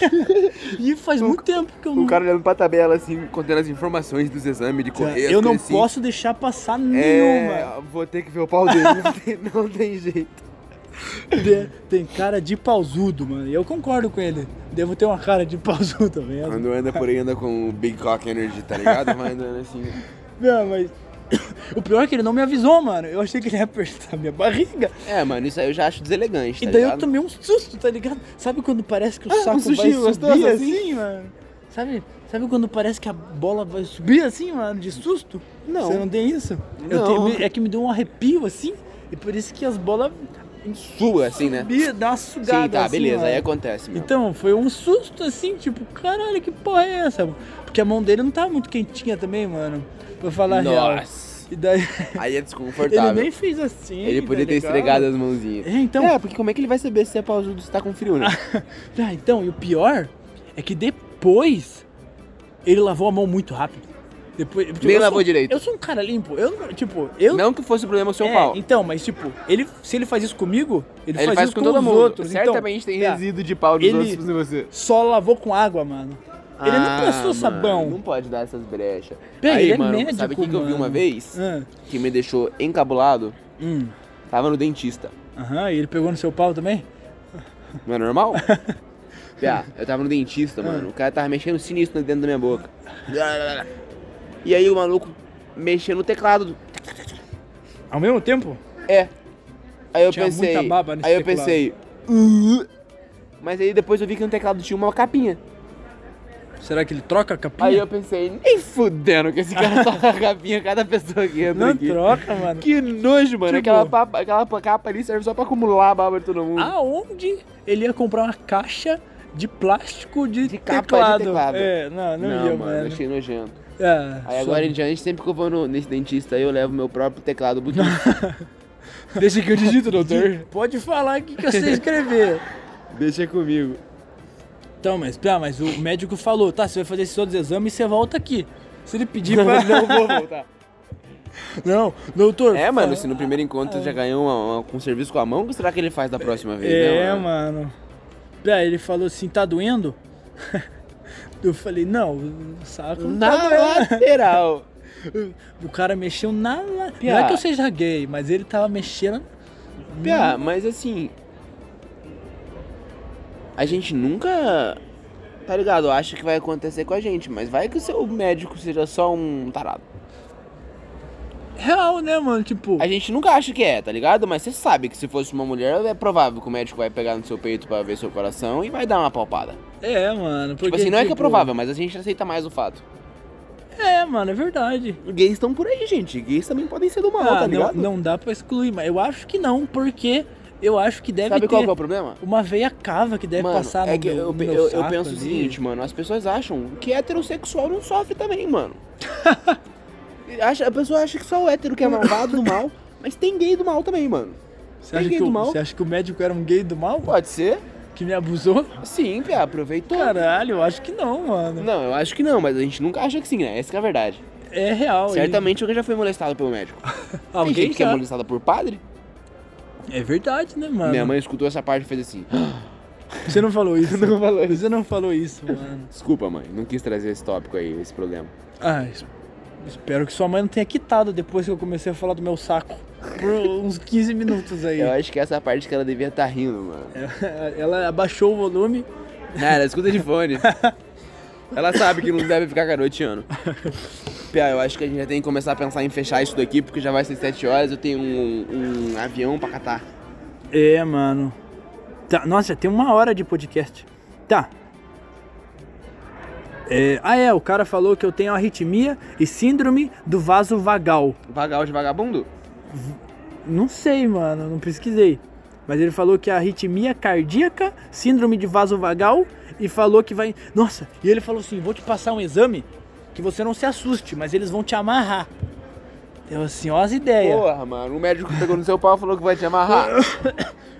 e faz muito tempo que eu não. O cara olhando pra tabela, assim, contendo as informações dos exames de correr. eu não assim, posso deixar passar nenhuma. É, vou ter que ver o pau dele, não tem, não tem jeito. De- Tem cara de pausudo, mano. E eu concordo com ele. Devo ter uma cara de pausudo mesmo. Quando anda por aí, anda com o Big Cock Energy, tá ligado? Vai andando assim. Não, mas. O pior é que ele não me avisou, mano. Eu achei que ele ia apertar minha barriga. É, mano, isso aí eu já acho deselegante, E tá daí eu ligado? tomei um susto, tá ligado? Sabe quando parece que o Ah, um saco vai subir gostoso assim, assim? mano? Sabe, sabe quando parece que a bola vai subir assim, mano, de susto? Não. Você não tem isso? Eu Não. tenho- é que me deu um arrepio assim, e por isso que as bolas Sua, assim, né? subiam, dá uma sugada Sim, tá, assim, beleza, mano. aí acontece. Então, foi um susto assim, tipo, caralho, que porra é essa? Porque a mão dele não tava muito quentinha também, mano. Pra falar a real. Nossa. E daí. Aí é ele desconfortável. nem fez assim. Ele podia tá ter ligado? esfregado as mãozinhas. É, então. É, porque como é que ele vai saber se é pausudo se tá com frio, né? Ah, então, e o pior é que depois ele lavou a mão muito rápido. Depois, tipo, Nem lavou sou- direito. Eu sou um cara limpo. Eu, não- tipo, eu. Não que fosse o problema o seu é, pau. Então, mas tipo, ele, se ele faz isso comigo, ele, Ele faz, faz isso com com, todo os mundo. outros. Certamente então, tem é, resíduo de pau dos ele- outros em você. Só lavou com água, mano. Ele não Ah, passou mano, sabão. Não pode dar essas brechas. Pê, Aí, ele é mano, médico, sabe o que, que eu vi uma vez? Ah, Que me deixou encabulado? hum. Tava no dentista. Aham, e ele pegou no seu pau também? Não é normal? Pia, eu tava no dentista, Ah. mano. O cara tava mexendo sinistro dentro da minha boca. E aí o maluco mexendo no teclado. Ao mesmo tempo? É. Aí eu Tinha pensei. muita baba nesse aí eu teclado. pensei. "Uh". Mas aí depois eu vi que no teclado tinha uma capinha. Será que ele troca a capinha? Aí eu pensei, nem fudendo que esse cara toca a capinha cada pessoa que entra Não aqui. troca, mano. Que nojo, mano. Tipo- Aquela, papa- aquela capa ali serve só pra acumular a baba de todo mundo. Aonde ele ia comprar uma caixa de plástico de, De capa de teclado? teclado. É, não, não, não, ia, mano, mano. achei nojento. É, Aí só- agora em diante, sempre que eu vou no- nesse dentista aí, eu levo meu próprio teclado Bluetooth. Deixa que eu digito, doutor. Pode falar aqui que eu sei escrever. Deixa comigo. Então, mas, pá, mas o médico falou, tá, você vai fazer esses outros exames e você volta aqui. Se ele pedir pra... não vou voltar. Não, doutor. É, mano, se no primeiro encontro já ganhou uma, uma- com serviço com a mão, o que será que ele faz da próxima vez? É, né, mano. Pá, ele falou assim, tá doendo? Eu falei, não, saco Na tá doendo. lateral. O cara mexeu na... la- Não Piá. é que eu seja gay, mas ele tava mexendo... Pia, mas assim. A gente nunca. Tá ligado? Acha que vai acontecer com a gente, mas vai que o seu médico seja só um tarado. Real, né, mano? Tipo... A gente nunca acha que é, tá ligado? Mas você sabe que se fosse uma mulher, é provável que o médico vai pegar no seu peito pra ver seu coração e vai dar uma palpada. É, mano. Porque, tipo assim, não é que é tipo, provável, mas a gente aceita mais o fato. É, mano, é verdade. Gays estão por aí, gente. Gays também podem ser do mal, Ah, tá não, ligado? não dá pra excluir, mas eu acho que não, porque eu acho que deve Sabe ter qual é o problema? uma veia cava que deve mano, passar é que meu, eu, meu eu, eu penso o seguinte, mano, as pessoas acham que heterossexual não sofre também, mano. Acha- a pessoa acha que só o hétero que é malvado do mal, mas tem gay do mal também, mano. Você acha, Tem que o, você acha que o médico era um gay do mal? Pode ser? Que me abusou? Sim, Pia, aproveitou. Caralho, eu acho que não, mano. Não, eu acho que não, mas a gente nunca acha que sim, né? Essa que é a verdade. É real. Certamente alguém já foi molestado pelo médico. ele- Tem Alguém gente que é molestada por padre. É verdade, né, mano? Minha mãe escutou essa parte e fez assim. Você não falou isso. Não falou isso. Você não falou isso, mano. Desculpa, mãe, não quis trazer esse tópico aí, esse problema. Ah, es- espero que sua mãe não tenha quitado depois que eu comecei a falar do meu saco. Por uns 15 minutos aí. Eu acho que essa parte que ela devia estar rindo, mano. Ela abaixou o volume. Ah, ela escuta de fone. Ela sabe que não deve ficar garoteando. Pia, eu acho que a gente já tem que começar a pensar em fechar isso daqui, porque já vai ser 7 horas, eu tenho um, um avião pra catar. É, mano. Tá, nossa, tem uma hora de podcast. Tá. É, ah, é, o cara falou que eu tenho arritmia e síndrome do vaso vagal. Vagal de vagabundo? Não sei, mano, não pesquisei. Mas ele falou que é arritmia cardíaca, síndrome de vaso vagal e falou que vai. Nossa, e ele falou assim: vou te passar um exame que você não se assuste, mas eles vão te amarrar. Deu assim, ó as ideias. Porra, mano, o médico pegou no seu pau e falou que vai te amarrar.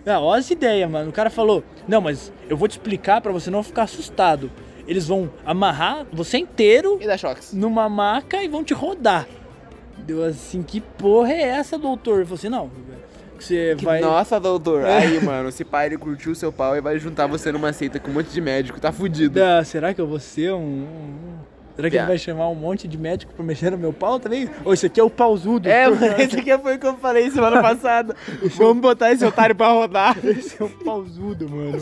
Não, ó as ideias, mano. O cara falou: Não, mas eu vou te explicar pra você não ficar assustado. Eles vão amarrar você inteiro E dá choques. numa maca e vão te rodar. Deu assim: Que porra é essa, doutor? Falou assim: Não, você Que- vai. Nossa, doutor. Aí, mano, se pai ele curtiu o seu pau e vai juntar você numa seita com um monte de médico, tá fudido. Ah, será que eu vou ser um. Um- Será que ele vai chamar um monte de médico pra mexer no meu pau também? Ou isso aqui é o pausudo? É, mano, esse aqui foi o que eu falei semana passada. Vamos botar esse otário pra rodar. Esse é o pausudo, mano.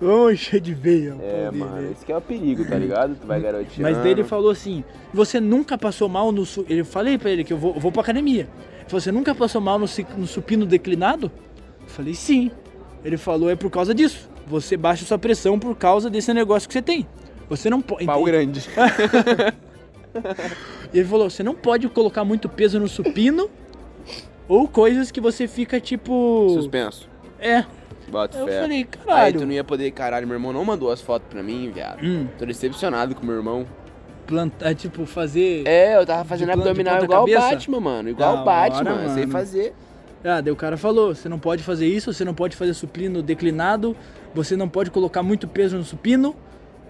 Vamos encher de veia. É, pau dele. mano, esse que é o perigo, tá ligado? Tu vai garoteando. Mas daí ele falou assim: você nunca passou mal no. Su... Eu falei pra ele que eu vou, eu vou pra academia. Você nunca passou mal no, no supino declinado? Eu falei, sim. Ele falou, é por causa disso. Você baixa sua pressão por causa desse negócio que você tem. Você não pode. Pau grande. E ele falou, você não pode colocar muito peso no supino ou coisas que você fica tipo. Suspenso. É. Bota Eu fé. falei, Aí caralho. tu não ia poder, caralho, meu irmão não mandou as fotos pra mim, viado. Hum, Tô decepcionado com meu irmão. plantar, tipo, fazer. É, eu tava fazendo abdominal igual o? Batman, mano. Igual o Batman, hora, eu sei fazer. Ah, daí o cara falou, você não pode fazer isso, você não pode fazer supino declinado, você não pode colocar muito peso no supino,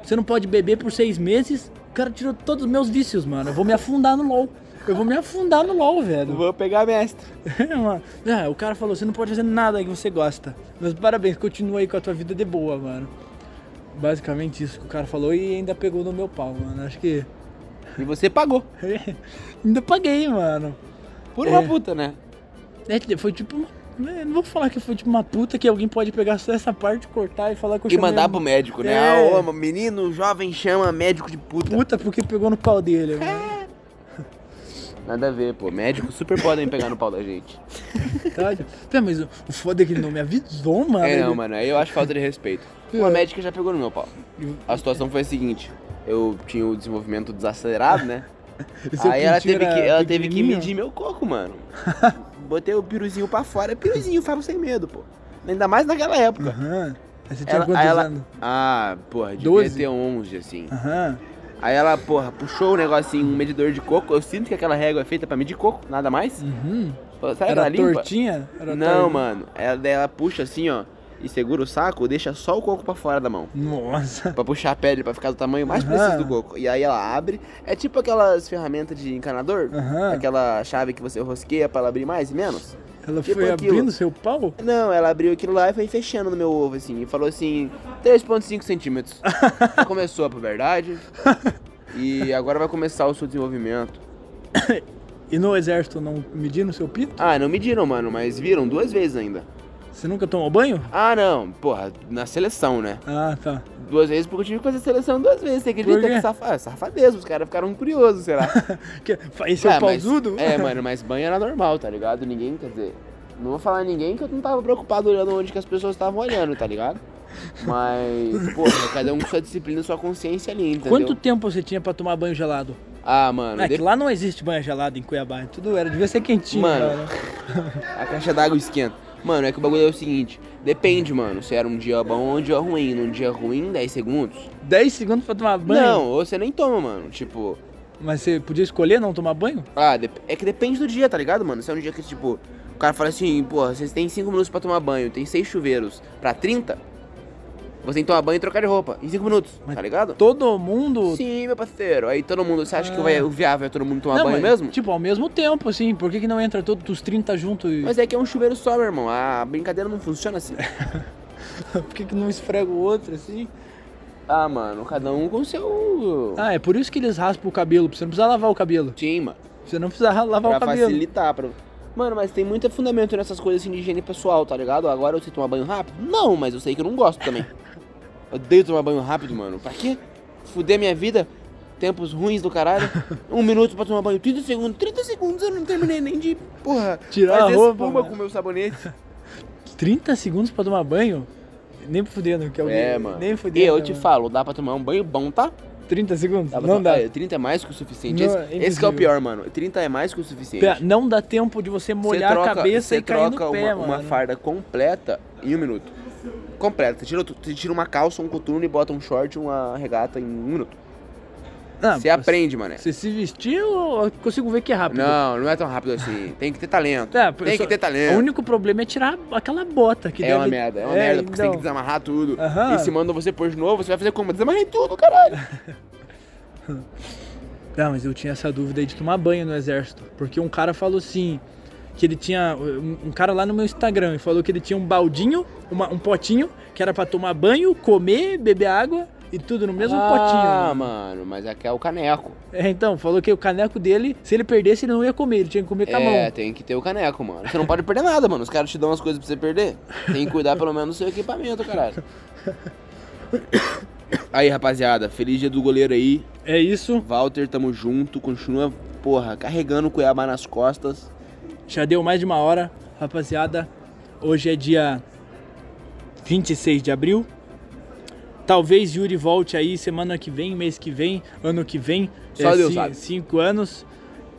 você não pode beber por seis meses. O cara tirou todos os meus vícios, mano. Eu vou me afundar no LOL. Eu vou me afundar no LOL, velho. Vou pegar mestre. Mano, ah, o cara falou, você não pode fazer nada que você gosta. Mas parabéns, continua aí com a tua vida de boa, mano. Basicamente isso que o cara falou e ainda pegou no meu pau, mano. Acho que. E você pagou. ainda paguei, mano. Por É. uma puta, né? É, foi tipo uma. É, Não vou falar que foi tipo uma puta que alguém pode pegar só essa parte, cortar e falar que eu E mandar pro médico, né? É. Ah, ô, menino jovem chama médico de puta. puta porque pegou no pau dele. mano. Nada a ver, pô. Médicos super podem pegar no pau da gente. Tá? Tá, mas o, o foda é que ele não me avisou, mano. É, não, mano. Aí eu acho falta de respeito. Uma médica já pegou no meu pau. A situação foi a seguinte. Eu tinha o desenvolvimento desacelerado, né? Seu Aí ela teve, que, ela teve que medir meu coco, mano. Botei o piruzinho pra fora. Piruzinho, falo sem medo, pô. Ainda mais naquela época. Aham. Aí você tinha Ela, quantos ela, anos? ah, porra, devia 12? ter 11, assim. Aham. Aí ela, porra, puxou o negocinho, um medidor de coco. Eu sinto que aquela régua é feita pra medir coco, nada mais. Uhum. Sabe que ela Era limpa? tortinha? Era Não, tor- mano. Ela, daí ela puxa assim, ó, e segura o saco, deixa só o coco pra fora da mão. Nossa. Pra puxar a pele, pra ficar do tamanho mais Aham. preciso do coco. E aí ela abre. É tipo aquelas ferramentas de encanador. Aham. Aquela chave que você rosqueia pra ela abrir mais e menos. Ela Tipo foi aquilo. abrindo seu pau? Não, ela abriu aquilo lá e foi fechando no meu ovo, assim. E falou assim, 3,5 centímetros. Começou a puberdade. E agora vai começar o seu desenvolvimento. E no exército não medindo seu pinto? Ah, não mediram, mano, mas viram duas vezes ainda. Você nunca tomou banho? Ah, não, porra, na seleção, né? Ah, tá. Duas vezes porque eu tive que fazer seleção duas vezes. Você acredita que safa... ah, safadeza, os caras ficaram curiosos, será? Que- Esse é Ah, o mas- pausudo? É, mano, mas banho era normal, tá ligado? Ninguém, quer dizer, não vou falar ninguém que eu não tava preocupado olhando onde que as pessoas estavam olhando, tá ligado? Mas, porra, cada um com sua disciplina sua consciência ali, entendeu? Quanto tempo você tinha pra tomar banho gelado? Ah, mano, É de- que lá não existe banho gelado em Cuiabá. Tudo era, devia ser quentinho. Mano. cara. a caixa d'água esquenta. Mano, é que o bagulho é o seguinte, depende, mano, se era um dia bom ou um dia ruim. Num dia ruim, 10 segundos. 10 segundos pra tomar banho? Não, ou você nem toma, mano. Tipo, Mas você podia escolher não tomar banho? ah, é que depende do dia, tá ligado, mano? Se é um dia que, tipo, o cara fala assim, pô, vocês têm 5 minutos pra tomar banho, tem 6 chuveiros pra 30, você tem que tomar banho e trocar de roupa em 5 minutos, Mas tá ligado? Todo mundo. Sim, meu parceiro. Aí todo mundo, você acha que Ah. vai, o viável é todo mundo tomar não, banho mas, mesmo? Tipo, ao mesmo tempo, assim. Por que, que não entra todos os 30 juntos? E... Mas é que é um chuveiro só, meu irmão. A brincadeira não funciona assim. Por que, que não esfrega o outro, assim? ah, mano, cada um com seu. Ah, é por isso que eles raspam o cabelo. Você não precisar lavar o cabelo. Sim, mano. Você não precisa lavar Pra o cabelo. facilitar. Pra... Mano, mas tem muito fundamento nessas coisas assim de higiene pessoal, tá ligado? Agora eu sei tomar banho rápido? Não, mas eu sei que eu não gosto também. Odeio tomar banho rápido, mano. Pra quê? Fuder minha vida? Tempos ruins do caralho. Um minuto pra tomar banho, 30 segundos. 30 segundos eu não terminei nem de, porra, Tirar a roupa, espuma mano. com o meu sabonete. 30 segundos pra tomar banho? Nem fudendo, que alguém. É, mano. Nem E fudendo. eu te mano. falo, dá pra tomar um banho bom, tá? 30 segundos? Dá pra não tomar- dá. É, 30 é mais que o suficiente. Não, esse, é esse que é o pior, mano. 30 é mais que o suficiente. Pera, Não dá tempo de você molhar a cabeça você e cair no pé, uma, mano. uma farda completa em um minuto. Completa. Você tira, você tira uma calça, um coturno e bota um short, uma regata em um minuto. Ah, Você aprende, mané. Você se vestiu, eu consigo ver que é rápido. Não, não é tão rápido assim. Tem que ter talento. É, Tem só- que ter talento. O único problema é tirar aquela bota que É deve... uma merda, é uma merda, porque você tem que desamarrar tudo. E se manda você pôr de novo, você vai fazer como? Desamarrei tudo, caralho. Ah, mas eu tinha essa dúvida aí de tomar banho no exército. Porque um cara falou assim: que ele tinha. Um, cara lá no meu Instagram falou que ele tinha um baldinho, uma- um potinho, que era pra tomar banho, comer, beber água e tudo no mesmo potinho. Ah, mano. mas aqui é o caneco. É, então, falou que o caneco dele, se ele perdesse, ele não ia comer, ele tinha que comer com a É, mão. tem que ter o caneco, mano. Você não pode perder nada, mano. Os caras te dão as coisas pra você perder. Tem que cuidar pelo menos do seu equipamento, caralho. Aí, rapaziada, feliz dia do goleiro aí. É isso. Walter, tamo junto. Continua, porra, carregando o Cuiabá nas costas. Já deu mais de uma hora, rapaziada. Hoje é dia 26 de abril. Talvez Yuri volte aí semana que vem, mês que vem, ano que vem. Só é, Deus sabe. Cinco anos.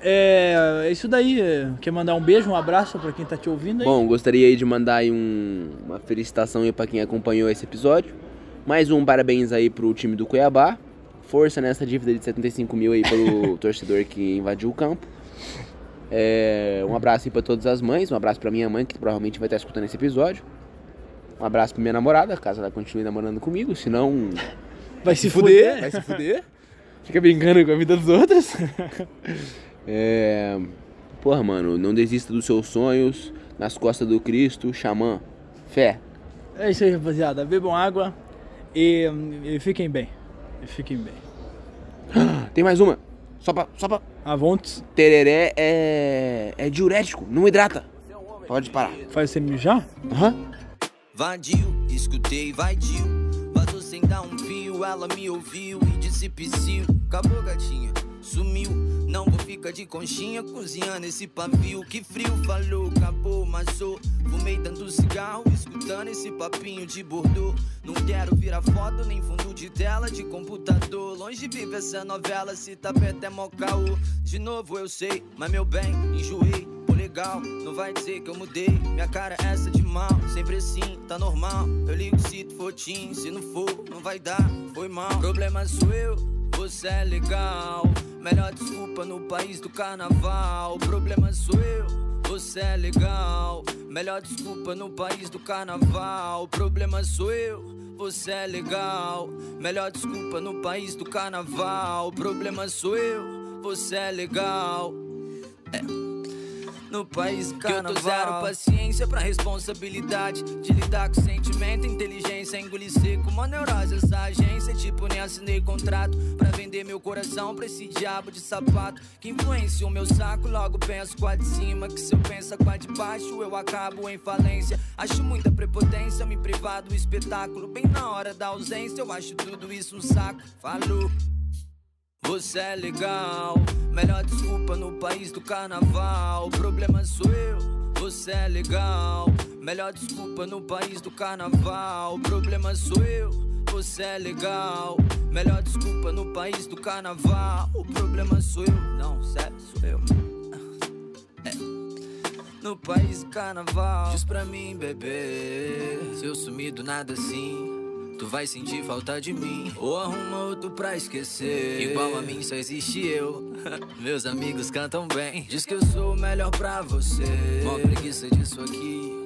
É, é isso daí. é, Quer mandar um beijo, um abraço pra quem tá te ouvindo aí? Bom, gostaria de mandar aí um- uma felicitação aí pra quem acompanhou esse episódio. Mais um parabéns aí pro time do Cuiabá. Força nessa dívida de 75 mil aí pelo torcedor que invadiu o campo. É, um abraço aí pra todas as mães, um abraço pra minha mãe, que provavelmente vai estar escutando esse episódio. Um abraço pra minha namorada, caso ela continue namorando comigo, senão vai se fuder, fuder. vai se fuder. Fica brincando com a vida dos outros. É, Porra, mano, não desista dos seus sonhos. Nas costas do Cristo, xamã. Fé. É isso aí, rapaziada. Bebam água e, e fiquem bem. E fiquem bem. Tem mais uma. Só pra. Só pra. Avontes, Tereré é. é diurético, não hidrata. Pode parar. faz você mijar? Aham. Vadio, escutei, vadio. Vazou sem dar um fio, ela me ouviu e disse psiu. Acabou, gatinha, sumiu. Não vou ficar de conchinha cozinhando esse pavio. Que frio, falou, acabou, maçou. Fumei dando cigarro, escutando esse papinho de bordô. Não quero virar foto, nem fundo de tela de computador. Longe vive essa novela, se perto é mó caô. De novo eu sei, mas meu bem, enjoei. Não vai dizer que eu mudei. Minha cara é essa de mal, sempre assim, tá normal. Eu ligo se tu for teen, se não for, não vai dar, foi mal. Problema sou eu, você é legal. Melhor desculpa no país do carnaval. Problema sou eu, você é legal. Melhor desculpa no país do carnaval. Problema sou eu. Você é legal, melhor desculpa no país do carnaval. Problema sou eu, você é legal. No país. Que eu tô zero paciência pra responsabilidade De lidar com sentimento, inteligência Engolir seco, uma neurose essa agência Tipo, nem assinei contrato Pra vender meu coração pra esse diabo de sapato Que influencia o meu saco. Logo penso com a de cima Que se eu penso com a de baixo Eu acabo em falência. Acho muita prepotência Me privar do espetáculo. Bem na hora da ausência Eu acho tudo isso um saco. Falou você é legal, melhor desculpa no país do carnaval. O problema sou eu. Você é legal, melhor desculpa no país do carnaval. O problema sou eu. Você é legal, melhor desculpa no país do carnaval. O problema sou eu, não, sério, sou eu. É. No país carnaval. Diz pra mim, bebê, se eu sumir do nada assim. Tu vai sentir falta de mim Ou arruma outro pra esquecer. Igual a mim só existe eu. Meus amigos cantam bem. Diz que eu sou o melhor pra você. Mó preguiça disso aqui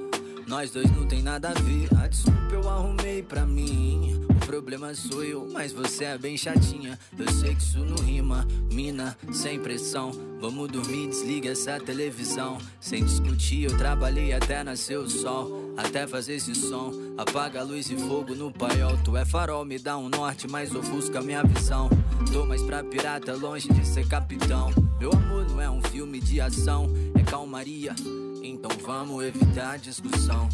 Nós dois não tem nada a ver. A desculpa eu arrumei pra mim. O problema sou eu, mas você é bem chatinha. Eu sei que isso não rima. Mina, sem pressão. Vamos dormir, desliga essa televisão. Sem discutir, eu trabalhei até nascer o sol. Até fazer esse som. Apaga a luz e fogo no paiol. Tu é farol, me dá um norte, mas ofusca minha visão. Tô mais pra pirata, longe de ser capitão. Meu amor não é um filme de ação. É calmaria, então vamos evitar discussão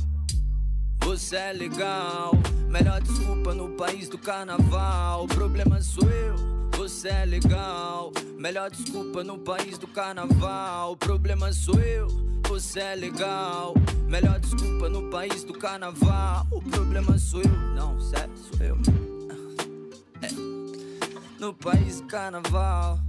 você é legal, melhor desculpa no país do carnaval. O problema sou eu. Você é legal, melhor desculpa no país do carnaval. O problema sou eu. Você é legal, melhor desculpa no país do carnaval. O problema sou eu, não, sério, sou eu. É. No país do carnaval.